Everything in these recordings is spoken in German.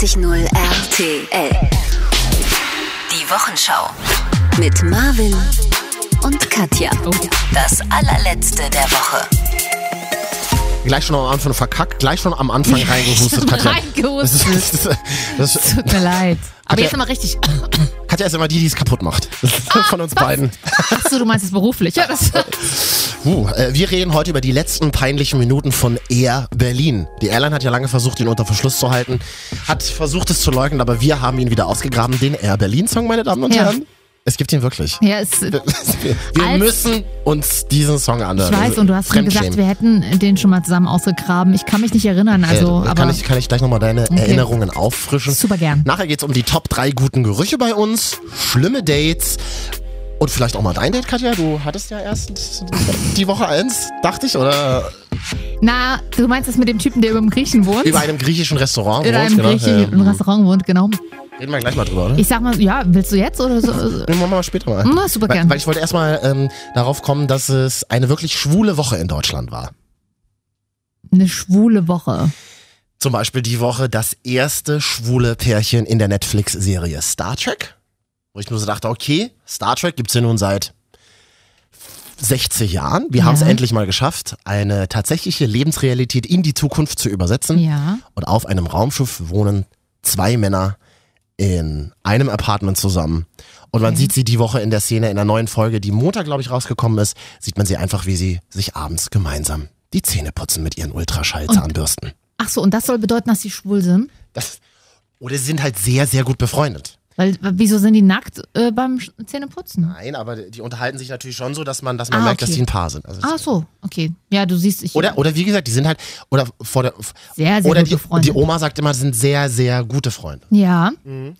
94.0 RTL. Die Wochenschau. Mit Marvin und Katja. Das allerletzte der Woche. Gleich schon am Anfang verkackt, gleich schon am Anfang reingehustet, Katja. Das Reingehustet. ist, das, das, das, Tut mir leid. Aber Katja- jetzt nochmal richtig. Katja ist immer die, die es kaputt macht. Von uns beiden. Achso, du meinst es beruflich. Ja, das, Uh, äh, wir reden heute über die letzten peinlichen Minuten von Air Berlin. Die Airline hat ja lange versucht, ihn unter Verschluss zu halten, hat versucht, es zu leugnen, aber wir haben ihn wieder ausgegraben. Den Air Berlin-Song, meine Damen und Ja. Herren. Es gibt ihn wirklich. ja, es, ich Wir, müssen uns diesen Song anhören. weiß, und du hast mir gesagt, wir hätten den schon mal zusammen ausgegraben. Ich kann mich nicht erinnern, also, äh, aber kann, ich, kann ich gleich nochmal deine Erinnerungen auffrischen? super gern. Nachher geht's um die Top 3 guten Gerüche bei uns, schlimme Dates und vielleicht auch mal dein Date, Katja. Du hattest ja erst die Woche eins, dachte ich, oder Na, du meinst das mit dem Typen, der über dem Griechen wohnt? über einem griechischen Restaurant. in wohnt, einem genau. griechischen Ja, Restaurant wohnt, genau. Reden wir gleich mal drüber, oder? Ich sag mal, ja, willst du jetzt oder so? Nehmen wir mal später mal. Na, super weil, gern. weil ich wollte erstmal ähm, darauf kommen, dass es eine wirklich schwule Woche in Deutschland war. Eine schwule Woche. Zum Beispiel die Woche das erste schwule Pärchen in der Netflix-Serie Star Trek. Wo ich nur so dachte, okay, Star Trek gibt's ja nun seit 60 Jahren. Wir Ja. haben es endlich mal geschafft, eine tatsächliche Lebensrealität in die Zukunft zu übersetzen. Ja. Und auf einem Raumschiff wohnen zwei Männer in einem Apartment zusammen. Und man Okay. sieht sie die Woche in der Szene, in der neuen Folge, die Montag, glaube ich, rausgekommen ist, sieht man sie einfach, wie sie sich abends gemeinsam die Zähne putzen mit ihren Ultraschallzahnbürsten. Ach so, und das soll bedeuten, dass sie schwul sind? Das, oder sie sind halt sehr, sehr gut befreundet. Weil, wieso sind die nackt äh, beim Zähneputzen? Nein, aber die unterhalten sich natürlich schon so, dass man, dass man Ah, merkt, dass okay. sie ein Paar sind. Also Ach so, okay. Ja, du siehst, ich oder, oder wie gesagt, die sind halt, oder vor der, sehr, sehr oder gut die, befreundet. die Oma sagt immer, sie sind sehr, sehr gute Freunde. Ja. Mhm.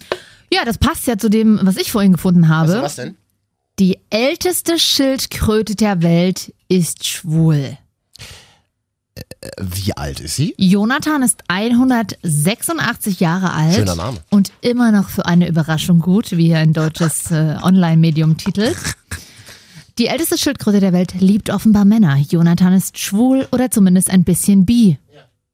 Ja, das passt ja zu dem, was ich vorhin gefunden habe. Also was denn? Die älteste Schildkröte der Welt ist schwul. Wie alt ist sie? Jonathan ist 186 Jahre alt. Schöner Name. Und immer noch für eine Überraschung gut, wie er ein deutsches äh, Online-Medium titelt. Die älteste Schildkröte der Welt liebt offenbar Männer. Jonathan ist schwul oder zumindest ein bisschen bi.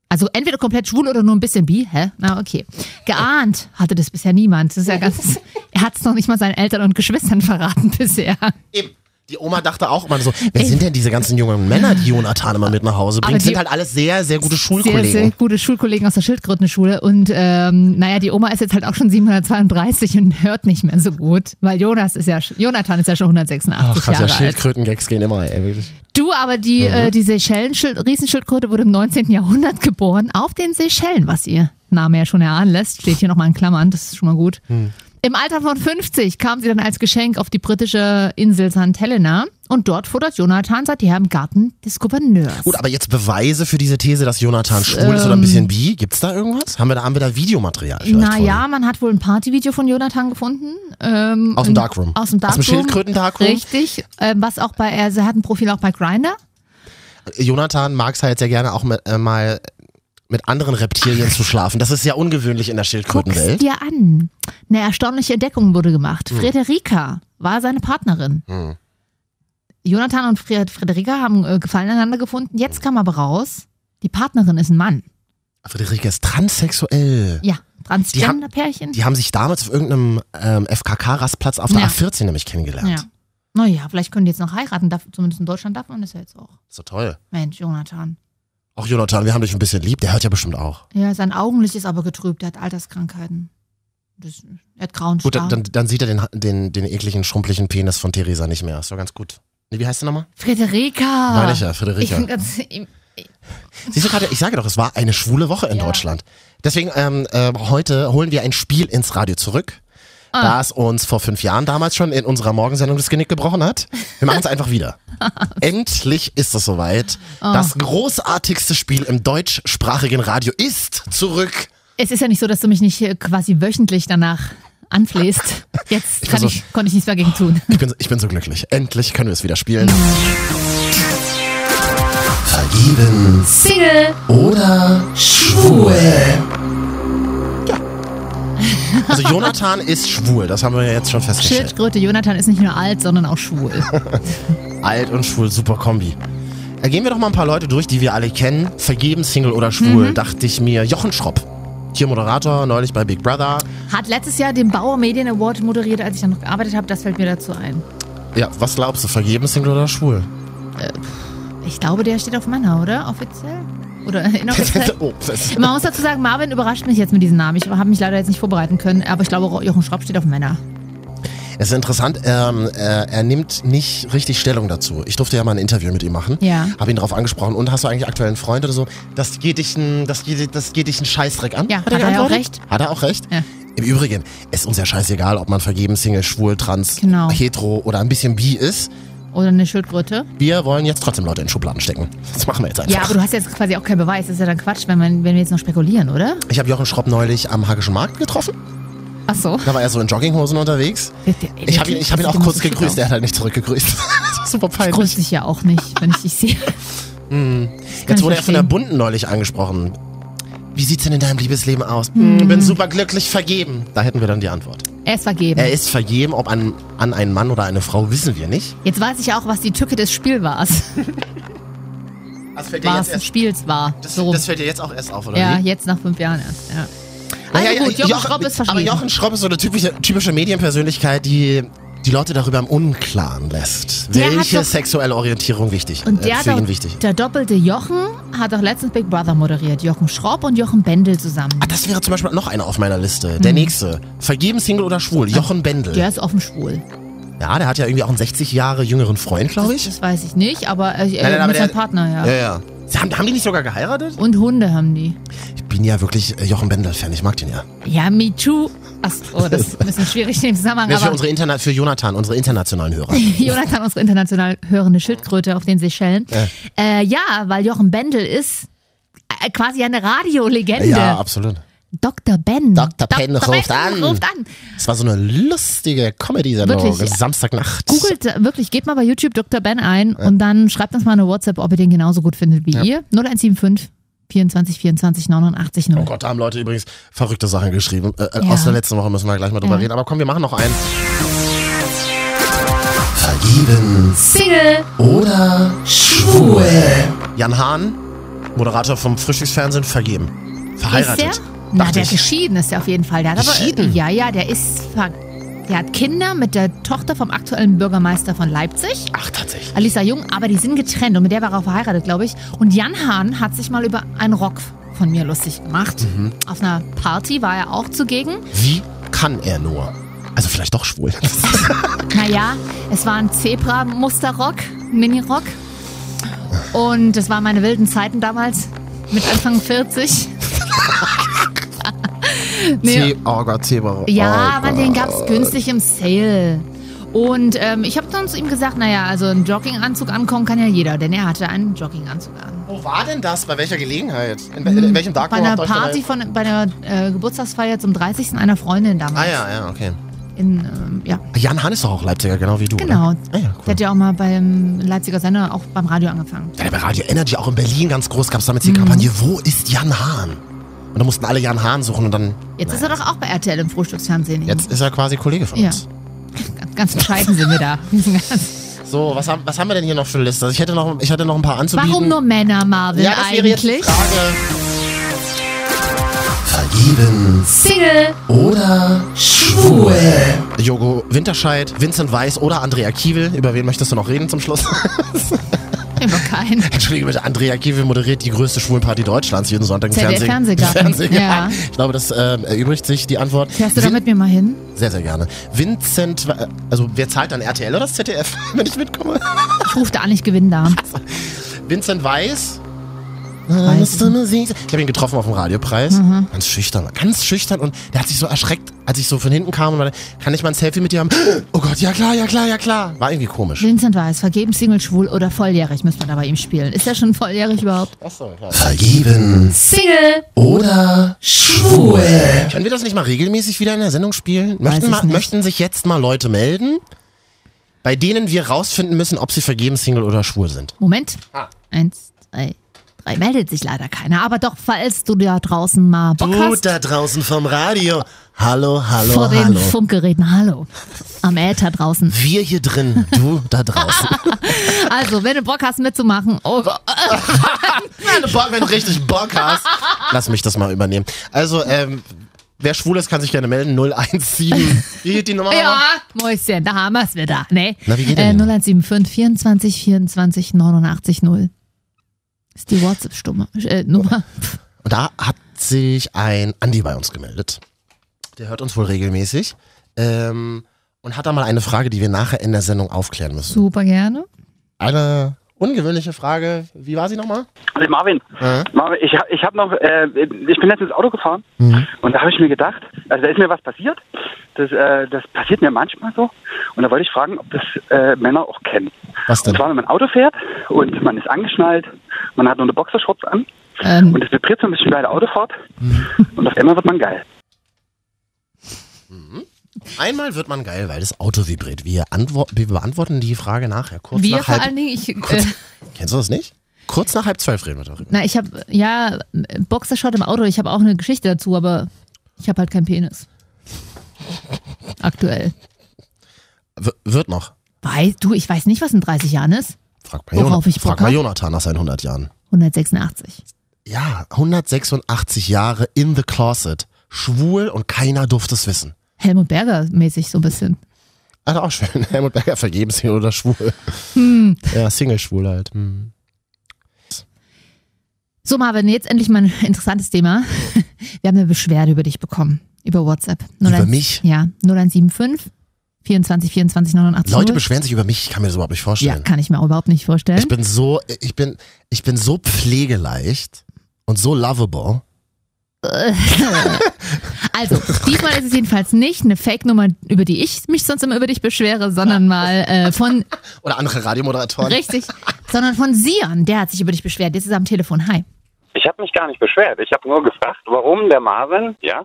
Also entweder komplett schwul oder nur ein bisschen bi. Hä? Na okay. Geahnt hatte das bisher niemand. Das ist ja ganz. er hat es noch nicht mal seinen Eltern und Geschwistern verraten bisher. Eben. Die Oma dachte auch immer so, wer sind denn diese ganzen jungen Männer, die Jonathan immer mit nach Hause bringt? die- sind halt alles sehr, sehr gute Sehr, Schulkollegen. sehr gute Schulkollegen aus der Schildkrötenschule. Und ähm, naja, die Oma ist jetzt halt auch schon 732 und hört nicht mehr so gut, weil Jonas ist ja, Jonathan ist ja schon 186 Ach, ja, Jahre alt. Schildkröten-Gags gehen immer, ey, wirklich. Du, aber die, Mhm. äh, die Seychellen-Riesenschildkröte wurde im 19. Jahrhundert geboren, auf den Seychellen, was ihr Name ja schon erahnen lässt. Steht hier nochmal in Klammern, das ist schon mal gut. Hm. Im Alter von 50 kam sie dann als Geschenk auf die britische Insel St. Helena und dort futtert Jonathan seither im Garten des Gouverneurs. Gut, aber jetzt Beweise für diese These, dass Jonathan schwul ist oder ein bisschen bi, gibt's da irgendwas? Haben wir da, haben wir da Videomaterial Naja, man hat wohl ein Partyvideo von Jonathan gefunden. Ähm, Aus dem Darkroom. Aus dem Aus dem Darkroom. Schildkröten-Darkroom? Richtig. Ähm, was auch bei, er hat ein Profil auch bei Grindr. von? Jonathan mag es halt sehr gerne auch mit, äh, mal mit anderen Reptilien zu schlafen. Das ist ja ungewöhnlich in der Guck's Schildkrötenwelt. dir an. Eine erstaunliche Entdeckung wurde gemacht. Hm. Frederika war seine Partnerin. Jonathan und Fre Frederika haben äh, Gefallen aneinander gefunden. Jetzt kam aber raus, die Partnerin ist ein Mann. Friederike ist transsexuell. Ja, Transgender-Pärchen. Die haben sich damals auf irgendeinem ähm, FKK-Rastplatz auf der Ja. A14 nämlich kennengelernt. Ja. Naja, vielleicht können die jetzt noch heiraten. Darf, zumindest in Deutschland darf man das ja jetzt auch. So toll. Mensch, Jonathan. Auch Jonathan, wir haben dich ein bisschen lieb. Der hört ja bestimmt auch. Ja, sein Augenlicht ist aber getrübt. Er hat Alterskrankheiten. Das, er hat grauen Gut, dann, dann sieht er den, den, den ekligen, schrumpeligen Penis von Theresa nicht mehr. Ist doch ganz gut. Nee, wie heißt der nochmal? Frederika. Meine ich ja, Ich Friederika. bin ganz, ich, Siehst du gerade, ich sage doch, es war eine schwule Woche in Ja. Deutschland. Deswegen, ähm, äh, heute holen wir ein Spiel ins Radio zurück, Ah. da es uns vor fünf Jahren damals schon in unserer Morgensendung das Genick gebrochen hat. Wir machen es einfach wieder. Endlich ist es soweit. Ah. Das großartigste Spiel im deutschsprachigen Radio ist zurück. es ist ja nicht so, dass du mich nicht äh, quasi wöchentlich danach anflehst. Jetzt Ich kann bin ich, konnte ich nichts dagegen tun. Ich bin, ich bin so glücklich. Endlich können wir es wieder spielen. Vergeben Single. oder schwul? Also Jonathan ist schwul, das haben wir ja jetzt schon festgestellt. Schildkröte Jonathan ist nicht nur alt, sondern auch schwul. Alt und schwul, super Kombi. Da gehen wir doch mal ein paar Leute durch, die wir alle kennen. Vergeben, Single oder schwul, dachte ich mir. Jochen Schropp. Hier Moderator, neulich bei Big Brother. Hat letztes Jahr den Bauer Medien Award moderiert, als ich dann noch gearbeitet habe. Das fällt mir dazu ein. Ja, was glaubst du, vergeben Single oder schwul? Ich glaube, der steht auf Männer, oder? Offiziell? Oder inoffiziell? Man muss dazu sagen, Marvin überrascht mich jetzt mit diesem Namen. Ich habe mich leider jetzt nicht vorbereiten können, aber ich glaube, Jochen Schropp steht auf Männer. Es ist interessant, ähm, er, er nimmt nicht richtig Stellung dazu. Ich durfte ja mal ein Interview mit ihm machen. Ja. Habe ihn darauf angesprochen. Und hast du eigentlich aktuell einen Freund oder so? Das geht dich ein, das geht, das geht dich einen Scheißdreck an? Ja, er hat er ja auch recht. Hat er auch recht? Ja. Im Übrigen, es ist uns ja scheißegal, ob man vergeben, Single, schwul, trans, Genau. hetero oder ein bisschen bi ist. Oder eine Schildkröte. Wir wollen jetzt trotzdem Leute in Schubladen stecken. Das machen wir jetzt einfach. Ja, aber du hast jetzt quasi auch keinen Beweis. Das ist ja dann Quatsch, wenn, man, wenn wir jetzt noch spekulieren, oder? ich habe Jochen Schropp neulich am Hagischen Markt getroffen. Ach so. Da war er so in Jogginghosen unterwegs. Ich habe ihn, ich hab ihn auch kurz gegrüßt. Er hat halt nicht zurückgegrüßt. das ist super Ich peinlich. grüße dich ja auch nicht, wenn ich dich sehe. Jetzt ich wurde er von der verstehen. Bunten neulich angesprochen. Wie sieht's denn in deinem Liebesleben aus? Hm. Bin super glücklich vergeben. Da hätten wir dann die Antwort. Er ist vergeben. Er ist vergeben, ob an, an einen Mann oder eine Frau, wissen wir nicht. Jetzt weiß ich auch, was die Tücke des Spiels war. Das fällt War Spiels war. das, so. das fällt dir jetzt auch erst auf, oder ja, wie? jetzt nach fünf Jahren erst. Ja. Also ja, gut, Jochen, Jochen- Schropp ist Aber verschwiegen. Jochen Schropp ist so eine typische, typische Medienpersönlichkeit, die die Leute darüber im Unklaren lässt. Der Welche doch- sexuelle Orientierung wichtig, Und äh, der, für hat ihn wichtig. der doppelte Jochen hat doch letztens Big Brother moderiert. Jochen Schropp und Jochen Bendel zusammen. Ah, das wäre zum Beispiel noch einer auf meiner Liste. Der nächste. Vergeben, Single oder schwul? Jochen Bendel. Der ist offen schwul. Ja, der hat ja irgendwie auch einen 60 Jahre jüngeren Freund, glaube ich. Das weiß ich nicht, aber äh, Nein, nein, aber mit seinem Partner, ja. Ja, ja. Sie haben, haben die nicht sogar geheiratet? Und Hunde haben die. Ich bin ja wirklich äh, Jochen Bendel-Fan, ich mag den ja. Ja, me too. Ach, oh, das ist ein bisschen schwierig in dem Zusammenhang, ist für, unsere Interna für Jonathan, unsere internationalen Hörer. Jonathan, unsere international hörende Schildkröte auf den Seychellen. Äh, ja, weil Jochen Bendel ist äh, quasi eine Radiolegende. ja, absolut. Dr. Ben. Dr. Ben ruft an. ruft an. Das war so eine lustige Comedy-Sendung. Samstagnacht. Googelt äh, wirklich, geht mal bei YouTube Dr. Ben ein und dann schreibt uns mal eine WhatsApp, ob ihr den genauso gut findet wie ihr. 0175 24 24 89 0. Oh Gott, da haben Leute übrigens verrückte Sachen geschrieben. Äh, Ja. Aus der letzten Woche müssen wir gleich mal drüber Ja. reden. Aber komm, wir machen noch einen. Vergeben Single. oder schwul? Jan Hahn, Moderator vom Frühstücksfernsehen, vergeben. Verheiratet. Ist der? Na, der ich. geschieden ist der auf jeden Fall. Der hat Geschieden? Aber, ja, ja, der ist ver der hat Kinder mit der Tochter vom aktuellen Bürgermeister von Leipzig. Ach, tatsächlich. Alisa Jung, aber die sind getrennt und mit der war er auch verheiratet, glaube ich. Und Jan Hahn hat sich mal über einen Rock von mir lustig gemacht. Mhm. Auf einer Party war er auch zugegen. Wie kann er nur? Also vielleicht doch schwul. Naja, es war ein Zebra-Musterrock, Mini-Rock. Und das waren meine wilden Zeiten damals, mit Anfang 40. nee, Zeh- Oh Gott, Zebra. ja, oh aber den gab es günstig im Sale. Und ähm, ich habe dann zu ihm gesagt, naja, also einen Jogginganzug ankommen kann ja jeder, denn er hatte einen Jogginganzug an. Wo war denn das? Bei welcher Gelegenheit? In, wel- in welchem Dark Bei einer Party von, bei einer äh, Geburtstagsfeier zum 30. einer Freundin damals. Ah ja, ja, okay. In, ähm, ja, Jan Hahn ist doch auch Leipziger, genau wie du. genau. Oder? Ah ja, Der cool. hat ja auch mal beim Leipziger Sender, auch beim Radio angefangen. Ja, bei Radio Energy auch in Berlin ganz groß gab es damals die Mhm. Kampagne, wo ist Jan Hahn? Und da mussten alle Jan Hahn suchen und dann. Jetzt ist er doch auch bei RTL im Frühstücksfernsehen. Jetzt ist er quasi Kollege von Ja. uns. Ganz, bescheiden sind wir da. So, was haben, was haben wir denn hier noch für eine Liste? Also ich hätte noch, ich hätte noch ein paar anzubieten. Warum nur Männer, Marvin, Ja, das wäre jetzt eigentlich? Frage. Vergeben Single. oder schwul? Jogo Winterscheid, Vincent Weiss oder Andrea Kiewel. Über wen möchtest du noch reden zum Schluss? Immer keinen. Entschuldige bitte, Andrea Kiewel moderiert die größte Schwulenparty Deutschlands jeden Sonntag im Fernsehen. Fernsehgarten. Fernsehgarten. Ja. Ich glaube, das äh, erübrigt sich die Antwort. Fährst du da mit mir mal hin? Sehr, sehr gerne. Vincent, Wa- also wer zahlt dann RTL oder das ZDF, wenn ich mitkomme? Ich rufe da an, ich gewinne da. Vincent. Weiß Ich habe ihn getroffen auf dem Radiopreis. Ganz schüchtern, ganz schüchtern und der hat sich so erschreckt, als ich so von hinten kam und meinte, kann ich mal ein Selfie mit dir haben? Oh Gott, ja klar, ja klar, ja klar. War irgendwie komisch. Vincent Weiss, vergeben, Single, schwul oder volljährig müssen wir da bei ihm spielen. Ist er schon volljährig überhaupt? Achso, klar. Vergeben Single. oder schwul. Können wir das nicht mal regelmäßig wieder in der Sendung spielen? Möchten, mal, möchten sich jetzt mal Leute melden, bei denen wir rausfinden müssen, ob sie vergeben, Single oder schwul sind? Moment. Ah. Eins, meldet sich leider keiner. Aber doch, falls du da draußen mal Bock Du hast, da draußen vom Radio. Hallo, hallo, vor den hallo. Funkgeräten, hallo, am Äther draußen. Wir hier drin, du da draußen. Also, wenn du Bock hast mitzumachen, oh, Wenn du Bock, wenn du richtig Bock hast. Lass mich das mal übernehmen. Also, ähm, wer schwul ist, kann sich gerne melden. 017. Wie geht die Nummer? ja, Mäuschen, da haben wir es wieder. Nee. Na, wie geht äh, denn die? 0175 24 24 89 0. Ist die WhatsApp-Stumme. Äh. Und da hat sich ein Andi bei uns gemeldet. Der hört uns wohl regelmäßig. Ähm, und hat da mal eine Frage, die wir nachher in der Sendung aufklären müssen. Super gerne. Eine ungewöhnliche Frage. Wie war sie nochmal? Also Marvin, Äh? Marvin, ich, ich habe noch, äh, ich bin letztens Auto gefahren Mhm. und da habe ich mir gedacht, also da ist mir was passiert. Das, äh, das passiert mir manchmal so. Und da wollte ich fragen, ob das äh, Männer auch kennen. Was denn? Und zwar, wenn man Auto fährt und man ist angeschnallt, man hat nur eine Boxershorts an Ähm, und es vibriert so ein bisschen bei der Autofahrt Mhm. und auf einmal wird man geil. Einmal wird man geil, weil das Auto vibriert. Wir, wir beantworten die Frage nachher. Kurz wir nach vor halb, allen Dingen, ich, äh, kurz, Kennst du das nicht? Kurz nach halb zwölf reden wir darüber. na, ich habe, ja, Boxershot im Auto, ich habe auch eine Geschichte dazu, aber ich habe halt keinen Penis. Aktuell. W wird noch. Weil, du, ich weiß nicht, was in 30 Jahren ist. Frag mal, Worauf ich frag mal? Jonathan nach seinen 100 Jahren. 186. Ja, 186 Jahre in the closet. Schwul und keiner durfte es wissen. Helmut Berger mäßig so ein bisschen. Also auch schön. Helmut Berger vergebens hier oder schwul. Hm. Ja, Single-schwul halt. Hm. So, Marvin, jetzt endlich mal ein interessantes Thema. Wir haben eine Beschwerde über dich bekommen. Über WhatsApp. Über 01 mich? Ja, 0175 24 24 89. Leute beschweren sich über mich, ich kann mir das überhaupt nicht Ja, vorstellen. kann ich mir auch überhaupt nicht vorstellen. Ich bin so, ich bin, ich bin so pflegeleicht und so lovable. Also, diesmal ist es jedenfalls nicht eine Fake-Nummer, über die ich mich sonst immer über dich beschwere, sondern mal äh, von, Oder andere Radiomoderatoren. richtig, sondern von Sion. Der hat sich über dich beschwert. Jetzt ist er am Telefon. Hi. Ich habe mich gar nicht beschwert. Ich habe nur gefragt, warum der Marvin, ja,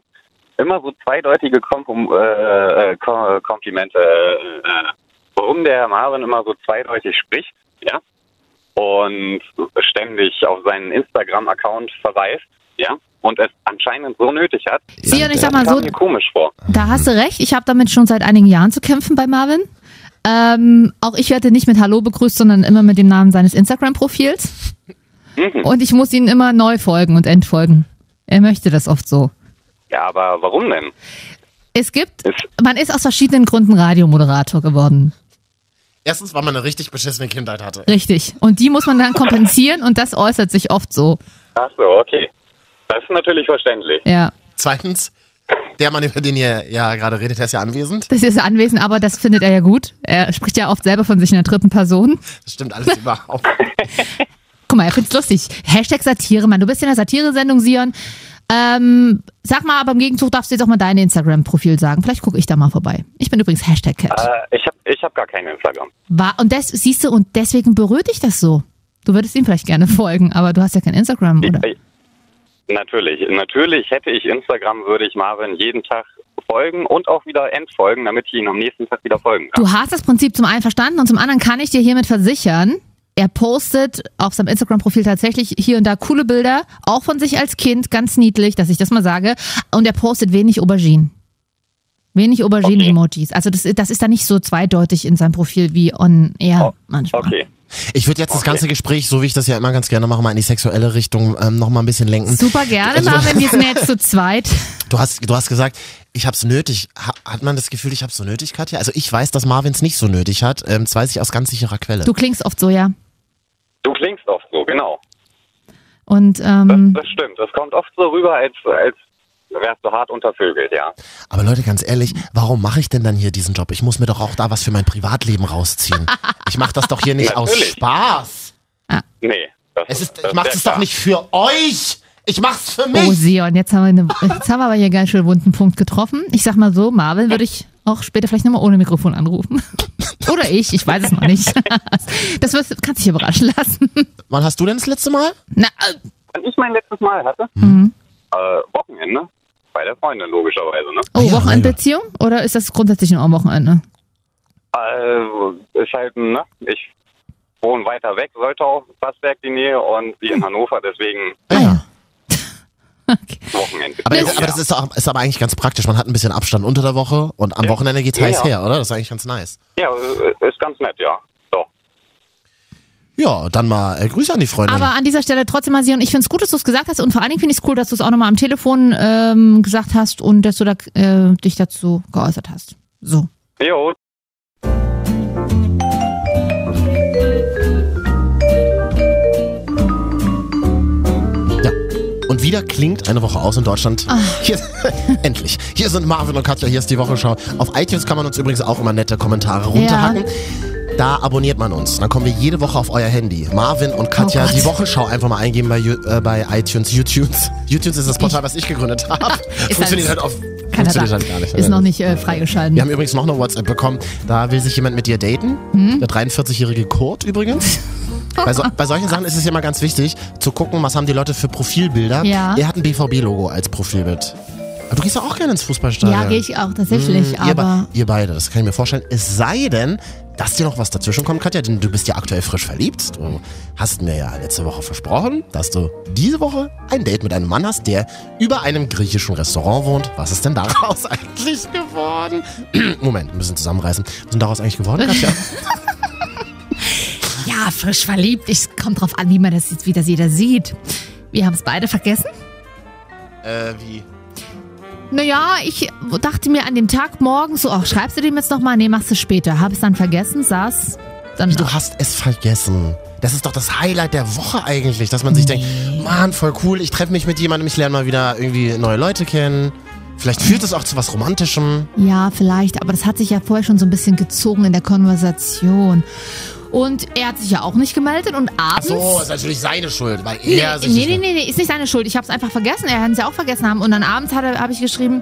immer so zweideutige Kom äh, äh, Kom Komplimente, äh, äh, warum der Marvin immer so zweideutig spricht, ja, und ständig auf seinen Instagram-Account verweist, ja, und es anscheinend so nötig hat. Sion, ich sag mal so, mir komisch vor. da hast du recht. Ich habe damit schon seit einigen Jahren zu kämpfen bei Marvin. Ähm, auch ich werde nicht mit Hallo begrüßt, sondern immer mit dem Namen seines Instagram-Profils. Mhm. Und ich muss ihn immer neu folgen und entfolgen. Er möchte das oft so. Ja, aber warum denn? Es gibt, man ist aus verschiedenen Gründen Radiomoderator geworden. Erstens, weil man eine richtig beschissene Kindheit hatte. Richtig. Und die muss man dann kompensieren und das äußert sich oft so. ach so, okay. Das ist natürlich verständlich. Ja. Zweitens, der Mann, über den ihr ja gerade redet, der ist ja anwesend. Das ist anwesend, aber das findet er ja gut. Er spricht ja oft selber von sich in der dritten Person. Das stimmt alles überhaupt. Guck mal, er find's lustig. Hashtag Satire, Mann. Du bist in der Satire-Sendung, Sion. Ähm, sag mal, aber im Gegenzug darfst du jetzt auch mal dein Instagram-Profil sagen. Vielleicht gucke ich da mal vorbei. Ich bin übrigens Hashtag Cat. Äh, ich habe ich hab gar kein Instagram. War, und das, siehst du, und deswegen berührt dich das so. Du würdest ihm vielleicht gerne folgen, aber du hast ja kein Instagram, oder? Ich- Natürlich. Natürlich hätte ich Instagram, würde ich Marvin jeden Tag folgen und auch wieder entfolgen, damit ich ihn am nächsten Tag wieder folgen kann. Du hast das Prinzip zum einen verstanden und zum anderen kann ich dir hiermit versichern, er postet auf seinem Instagram-Profil tatsächlich hier und da coole Bilder, auch von sich als Kind, ganz niedlich, dass ich das mal sage. Und er postet wenig Auberginen. Wenig Auberginen-Emojis. Also das, das ist da nicht so zweideutig in seinem Profil wie on air manchmal. Okay. Ich würde jetzt das Okay. ganze Gespräch, so wie ich das ja immer ganz gerne mache, mal in die sexuelle Richtung ähm, noch mal ein bisschen lenken. Super gerne, Also- Marvin. Wir sind jetzt zu zweit. Du hast, du hast gesagt, ich hab's nötig. Ha, hat man das Gefühl, ich hab's so nötig, Katja? Also ich weiß, dass Marvin's nicht so nötig hat. Ähm, das weiß ich aus ganz sicherer Quelle. Du klingst oft so, ja. Du klingst oft so, genau. Und Das, ähm, das stimmt. Das kommt oft so rüber, als, als wärst du hart untervögelt, ja. Aber Leute, ganz ehrlich, warum mache ich denn dann hier diesen Job? Ich muss mir doch auch da was für mein Privatleben rausziehen. Ich mache das doch hier nicht aus. Spaß. Nee. Das Es ist, das ich mache es doch nicht für euch. Ich mach's für oh mich. Sion, jetzt haben, wir eine, jetzt haben wir aber hier ganz schön wunden Punkt getroffen. Ich sag mal so, Marvin würde ich auch später vielleicht nochmal ohne Mikrofon anrufen. Oder ich, ich weiß es noch nicht. Das wirst, kannst dich überraschen lassen. Wann hast du denn das letzte Mal? Na, äh, Wann ich mein letztes Mal hatte, mhm. äh, Wochenende, bei der Freundin logischerweise, ne? oh, Wochenendbeziehung? Oder ist das grundsätzlich nur am Wochenende? Also, ist halt, ne? Ich wohnen weiter weg, sollte auch Bassberg die Nähe und sie in Hannover, deswegen Ah ja. okay. Wochenende. Aber, aber das ist, auch, ist aber eigentlich ganz praktisch. Man hat ein bisschen Abstand unter der Woche und am Ja. Wochenende geht's Ja, heiß ja. her, oder? Das ist eigentlich ganz nice. Ja, ist ganz nett, ja. Ja, dann mal äh, Grüße an die Freundin. Aber an dieser Stelle trotzdem mal, Sion, ich finde es gut, dass du es gesagt hast und vor allen Dingen finde ich es cool, dass du es auch nochmal am Telefon ähm, gesagt hast und dass du da, äh, dich dazu geäußert hast. So. Jo, Ja. Und wieder klingt eine Woche aus in Deutschland. Ah. Hier, endlich. Hier sind Marvin und Katja, hier ist die Wochenschau. Auf iTunes kann man uns übrigens auch immer nette Kommentare runterhacken. Da abonniert man uns. Dann kommen wir jede Woche auf euer Handy. Marvin und Katja, Oh die Wochenschau einfach mal eingeben bei, äh, bei iTunes, YouTube. YouTube ist das Portal, was ich gegründet habe. Funktioniert halt, auf. Funktioniert halt gar nicht. Ist noch nicht äh, freigeschalten. Wir haben übrigens noch eine WhatsApp bekommen. Da will sich jemand mit dir daten. Hm? Der 43-jährige Kurt übrigens. Bei, so, bei solchen Sachen ist es ja immer ganz wichtig, zu gucken, was haben die Leute für Profilbilder. Ja. Er hat ein BVB-Logo als Profilbild. Aber du gehst ja auch gerne ins Fußballstadion. Ja, gehe ich auch tatsächlich, Hm, ihr, be- aber ihr beide, das kann ich mir vorstellen. Es sei denn, dass dir noch was dazwischen kommt, Katja, denn du bist ja aktuell frisch verliebt. Du hast mir ja letzte Woche versprochen, dass du diese Woche ein Date mit einem Mann hast, der über einem griechischen Restaurant wohnt. Was ist denn daraus eigentlich geworden? Moment, ein bisschen zusammenreißen. Was ist denn daraus eigentlich geworden, Katja? ja, frisch verliebt. Ich kommt drauf an, wie man das jetzt, wie das jeder sieht. Wir haben es beide vergessen. äh, wie? Naja, ich dachte mir an dem Tag morgens so, ach, schreibst du dem jetzt nochmal? Nee, machst du später. Hab es dann vergessen, saß dann Du hast es vergessen. Das ist doch das Highlight der Woche eigentlich, dass man sich denkt, Mann, voll cool, ich treffe mich mit jemandem, ich lerne mal wieder irgendwie neue Leute kennen. Vielleicht führt es auch zu was Romantischem. Ja, vielleicht, aber das hat sich ja vorher schon so ein bisschen gezogen in der Konversation. Und er hat sich ja auch nicht gemeldet und Ach abends. so, ist natürlich seine Schuld, weil nee, er sich nee, nicht nee, nee, nee, ist nicht seine Schuld. Ich habe es einfach vergessen. Er hat es ja auch vergessen haben. Und dann abends habe hab ich geschrieben,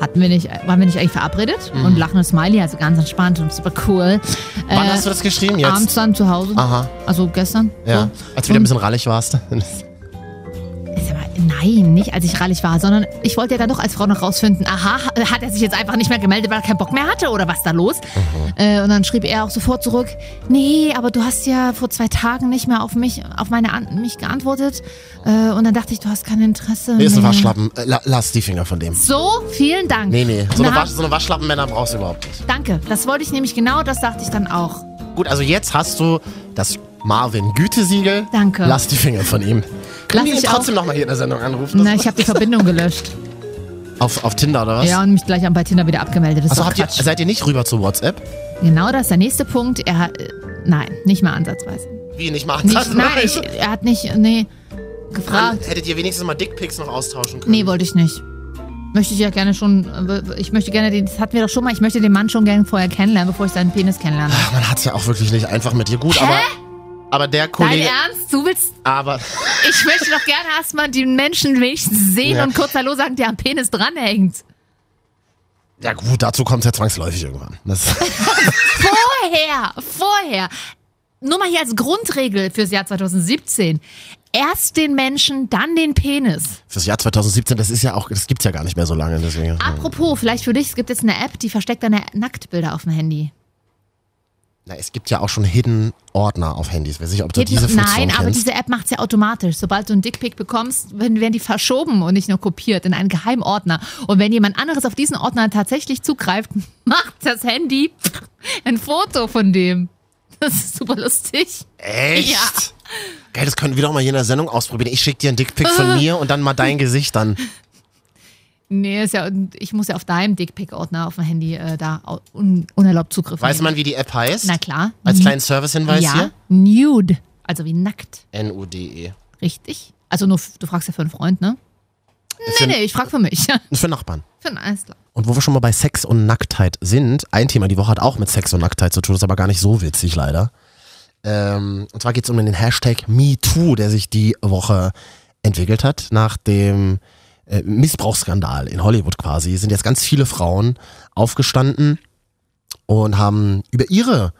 hatten wir nicht, waren wir nicht eigentlich verabredet? Und lachendes Smiley, also ganz entspannt und super cool. Mhm. Wann Äh, hast du das geschrieben? Jetzt? Abends dann zu Hause. Aha, Also gestern. ja. So. Als du wieder ein bisschen rallig warst. Nein, nicht als ich rallig war, sondern ich wollte ja dann doch als Frau noch rausfinden, aha, hat er sich jetzt einfach nicht mehr gemeldet, weil er keinen Bock mehr hatte oder was da los? Äh, und dann schrieb er auch sofort zurück, nee, aber du hast ja vor zwei Tagen nicht mehr auf mich, auf meine An mich geantwortet. Äh, und dann dachte ich, du hast kein Interesse Nee, ist ein. Waschlappen. Äh, la- lass die Finger von dem. So, vielen Dank. Nee, nee. So eine, Wasch, so eine Waschlappenmänner brauchst du überhaupt nicht. Danke, das wollte ich nämlich genau, das dachte ich dann auch. Gut, also jetzt hast du das Marvin-Gütesiegel. Danke. Lass die Finger von ihm. Können wir ihn ich trotzdem nochmal hier in der Sendung anrufen? Na, ich habe die Verbindung gelöscht. auf, auf Tinder oder was? Ja, und mich gleich bei Tinder wieder abgemeldet. Das Also habt ihr, seid ihr nicht rüber zu WhatsApp? Genau das ist der nächste Punkt. Er hat, äh, nein, nicht mal ansatzweise. Wie, nicht mal Nicht, ansatzweise? nein, ich, er hat nicht, nee, gefragt. Hättet ihr wenigstens mal Dickpics noch austauschen können? Nee, wollte ich nicht. Möchte ich ja gerne schon, ich möchte gerne den, das hatten wir doch schon mal, ich möchte den Mann schon gerne vorher kennenlernen, bevor ich seinen Penis kennenlerne. Ach, man hat's ja auch wirklich nicht einfach mit dir. Gut, aber, aber der Dein Kollege... Ernst? Du willst, Aber ich möchte doch gerne erstmal den Menschen wenigstens sehen Ja. und kurz Hallo sagen, der am Penis dranhängt. ja gut, dazu kommt's ja zwangsläufig irgendwann. Das, Vorher, vorher. Nur mal hier als Grundregel fürs Jahr 2017. Erst den Menschen, dann den Penis. fürs Jahr 2017, das ist ja auch, das gibt's ja gar nicht mehr so lange. Deswegen. Apropos, vielleicht für dich, es gibt jetzt eine App, die versteckt deine Nacktbilder auf dem Handy. Na, es gibt ja auch schon Hidden Ordner auf Handys. Ich weiß nicht, ob du Geht diese Funktion Nein, aber kennst. diese App macht's ja automatisch. Sobald du einen Dickpick bekommst, werden die verschoben und nicht nur kopiert in einen Geheimordner. Und wenn jemand anderes auf diesen Ordner tatsächlich zugreift, macht das Handy ein Foto von dem. Das ist super lustig. Echt? Ja. Geil, das können wir doch mal hier in der Sendung ausprobieren. Ich schicke dir einen Dickpick von mir und dann mal dein Gesicht dann. Nee, ist ja, ich muss ja auf deinem Dickpick-Ordner auf dem Handy äh, da un, unerlaubt Zugriff Weiß nehmen. man, wie die App heißt? Na klar. Als kleinen Servicehinweis ja, hier? nude. Also wie nackt. N-U-D-E. Richtig. Also nur, du fragst ja für einen Freund, ne? Für, Nee, nee, ich frag für mich. für Nachbarn. für einen klar. Und wo wir schon mal bei Sex und Nacktheit sind, ein Thema die Woche hat auch mit Sex und Nacktheit zu tun, ist aber gar nicht so witzig leider. Ähm, und zwar geht es um den Hashtag MeToo, der sich die Woche entwickelt hat. Nach dem äh, Missbrauchsskandal in Hollywood quasi sind jetzt ganz viele Frauen aufgestanden und haben über ihre